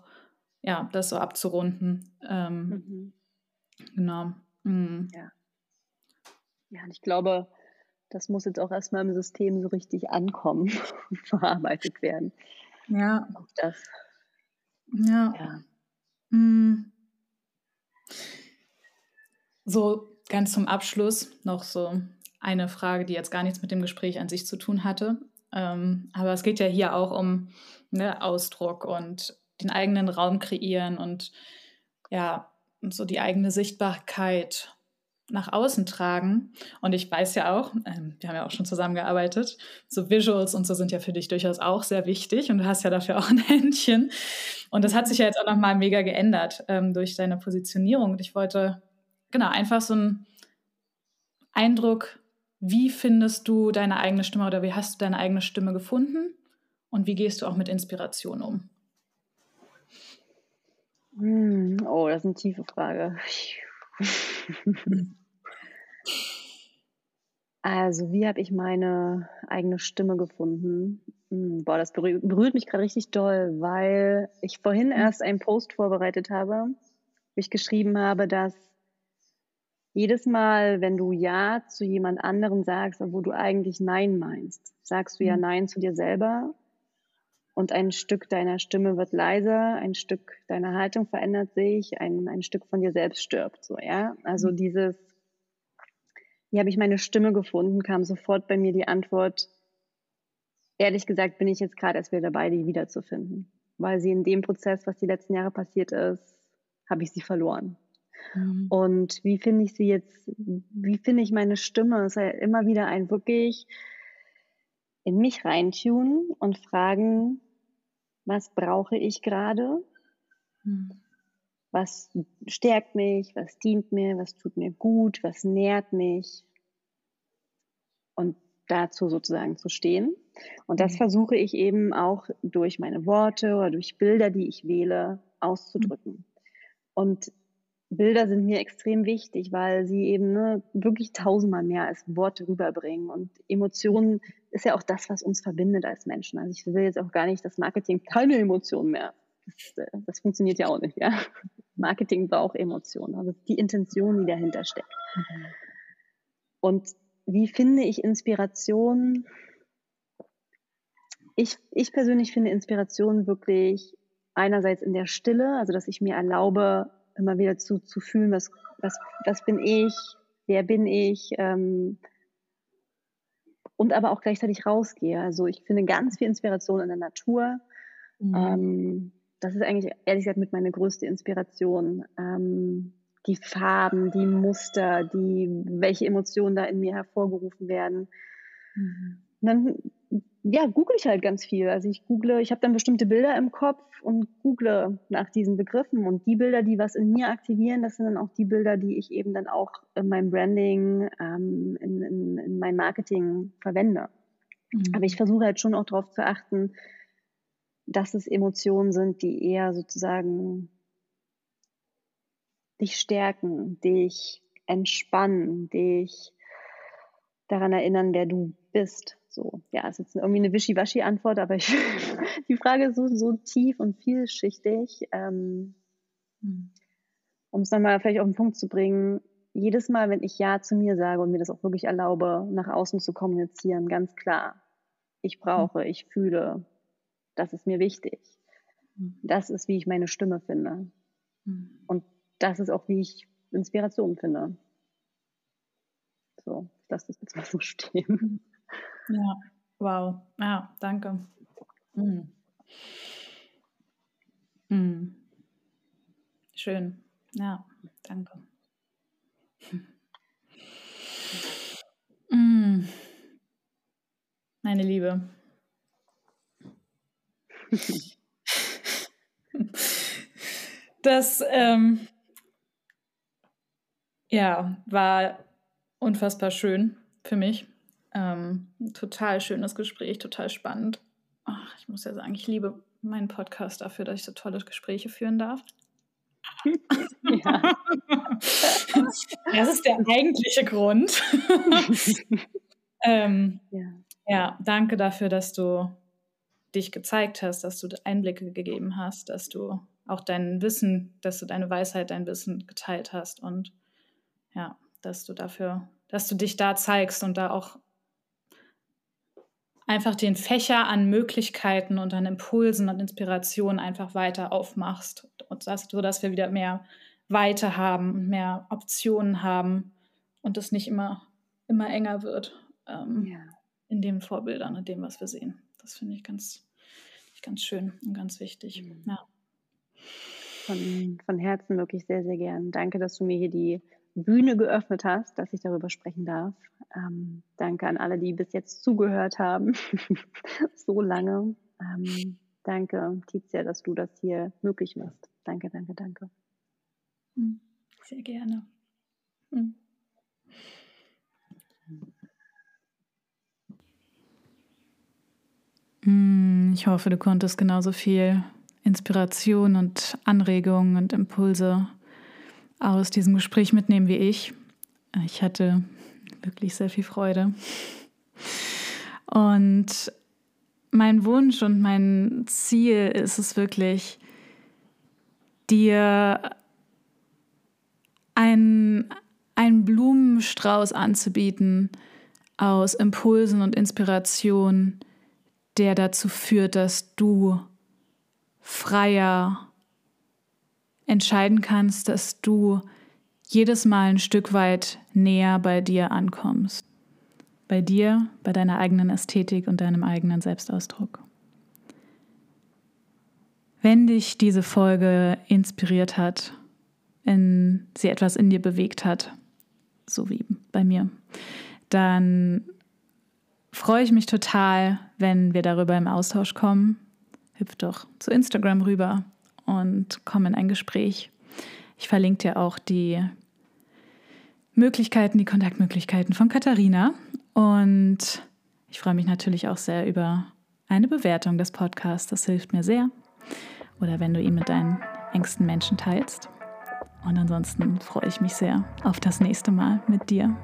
ja, das so abzurunden. Ähm, mhm. Genau. Mhm. Ja. Ja, und ich glaube, das muss jetzt auch erstmal im System so richtig ankommen und verarbeitet werden. Ja. Auch das. Ja. ja. Mhm. So ganz zum Abschluss noch so eine Frage, die jetzt gar nichts mit dem Gespräch an sich zu tun hatte. Ähm, aber es geht ja hier auch um ne, Ausdruck und den eigenen Raum kreieren und ja, so die eigene Sichtbarkeit nach außen tragen. Und ich weiß ja auch, ähm, wir haben ja auch schon zusammengearbeitet, so Visuals und so sind ja für dich durchaus auch sehr wichtig und du hast ja dafür auch ein Händchen. Und das hat sich ja jetzt auch nochmal mega geändert ähm, durch deine Positionierung. Und ich wollte, genau, einfach so einen Eindruck, wie findest du deine eigene Stimme oder wie hast du deine eigene Stimme gefunden und wie gehst du auch mit Inspiration um? Hm, oh, das ist eine tiefe Frage. Also, wie habe ich meine eigene Stimme gefunden? Hm, boah, das berührt, berührt mich gerade richtig doll, weil ich vorhin mhm. erst einen Post vorbereitet habe, wo ich geschrieben habe, dass jedes Mal, wenn du Ja zu jemand anderem sagst, obwohl du eigentlich Nein meinst, sagst du ja mhm. Nein zu dir selber und ein Stück deiner Stimme wird leiser, ein Stück deiner Haltung verändert sich, ein, ein Stück von dir selbst stirbt, so, ja. Also mhm. dieses, wie habe ich meine Stimme gefunden, kam sofort bei mir die Antwort, ehrlich gesagt bin ich jetzt gerade erst wieder dabei, die wiederzufinden. Weil sie in dem Prozess, was die letzten Jahre passiert ist, habe ich sie verloren. Mhm. Und wie finde ich sie jetzt, wie finde ich meine Stimme? Es ist ja immer wieder ein wirklich in mich reintun und fragen, was brauche ich gerade? Mhm. Was stärkt mich? Was dient mir? Was tut mir gut? Was nährt mich? Und dazu sozusagen zu stehen. Und das mhm. versuche ich eben auch durch meine Worte oder durch Bilder, die ich wähle, auszudrücken. Und Bilder sind mir extrem wichtig, weil sie eben ne, wirklich tausendmal mehr als Worte rüberbringen. Und Emotionen ist ja auch das, was uns verbindet als Menschen. Also ich will jetzt auch gar nicht das Marketing keine Emotionen mehr. Das, das funktioniert ja auch nicht, ja. Marketing braucht Emotionen, also die Intention, die dahinter steckt. Mhm. Und wie finde ich Inspiration? Ich, ich persönlich finde Inspiration wirklich einerseits in der Stille, also dass ich mir erlaube, immer wieder zu, zu fühlen, was, was, was bin ich, wer bin ich, ähm, und aber auch gleichzeitig rausgehe. Also ich finde ganz viel Inspiration in der Natur. Mhm. Ähm, das ist eigentlich ehrlich gesagt mit meine größte Inspiration. Ähm, die Farben, die Muster, die, welche Emotionen da in mir hervorgerufen werden. Mhm. Dann ja, google ich halt ganz viel. Also ich google, ich habe dann bestimmte Bilder im Kopf und google nach diesen Begriffen. Und die Bilder, die was in mir aktivieren, das sind dann auch die Bilder, die ich eben dann auch in meinem Branding, ähm, in, in, in meinem Marketing verwende. Mhm. Aber ich versuche halt schon auch darauf zu achten, dass es Emotionen sind, die eher sozusagen dich stärken, dich entspannen, dich daran erinnern, wer du bist. So, ja, ist jetzt irgendwie eine Wischiwaschi-Antwort, aber ich, die Frage ist so, so tief und vielschichtig. Ähm, hm. um es nochmal vielleicht auf den Punkt zu bringen, jedes Mal, wenn ich Ja zu mir sage und mir das auch wirklich erlaube, nach außen zu kommunizieren, ganz klar, ich brauche, ich fühle, das ist mir wichtig. Hm. Das ist, wie ich meine Stimme finde. Hm. Und das ist auch, wie ich Inspiration finde. So, ich lasse das jetzt mal so stehen. Ja, wow. Ja, danke. Mhm. Mhm. Schön. Ja, danke. Mhm. Meine Liebe. Das ähm, ja, war unfassbar schön für mich. Ähm, total schönes Gespräch, total spannend. Ach, ich muss ja sagen, ich liebe meinen Podcast dafür, dass ich so tolle Gespräche führen darf. Ja. das ist der eigentliche Grund. ähm, ja. ja, danke dafür, dass du dich gezeigt hast, dass du Einblicke gegeben hast, dass du auch dein Wissen, dass du deine Weisheit, dein Wissen geteilt hast und ja, dass du dafür, dass du dich da zeigst und da auch einfach den Fächer an Möglichkeiten und an Impulsen und Inspirationen einfach weiter aufmachst und das, so dass wir wieder mehr Weite haben, mehr Optionen haben und es nicht immer, immer enger wird ähm, ja. in den Vorbildern, in dem, was wir sehen. Das finde ich ganz, ganz schön und ganz wichtig. Mhm. Ja. Von, von Herzen wirklich sehr, sehr gern. Danke, dass du mir hier die Bühne geöffnet hast, dass ich darüber sprechen darf. Ähm, danke an alle, die bis jetzt zugehört haben. so lange. Ähm, danke, Tizia, dass du das hier möglich machst. Danke, danke, danke. Hm, sehr gerne. Hm. Ich hoffe, du konntest genauso viel Inspiration und Anregungen und Impulse aus diesem Gespräch mitnehmen wie ich. Ich hatte wirklich sehr viel Freude. Und mein Wunsch und mein Ziel ist es wirklich, dir einen, einen Blumenstrauß anzubieten aus Impulsen und Inspirationen, der dazu führt, dass du freier entscheiden kannst, dass du jedes Mal ein Stück weit näher bei dir ankommst. Bei dir, bei deiner eigenen Ästhetik und deinem eigenen Selbstausdruck. Wenn dich diese Folge inspiriert hat, wenn sie etwas in dir bewegt hat, so wie bei mir, dann freue ich mich total, wenn wir darüber im Austausch kommen. Hüpf doch zu Instagram rüber und komm in ein Gespräch. Ich verlinke dir auch die Möglichkeiten, die Kontaktmöglichkeiten von Katharina. Und ich freue mich natürlich auch sehr über eine Bewertung des Podcasts. Das hilft mir sehr. Oder wenn du ihn mit deinen engsten Menschen teilst. Und ansonsten freue ich mich sehr auf das nächste Mal mit dir.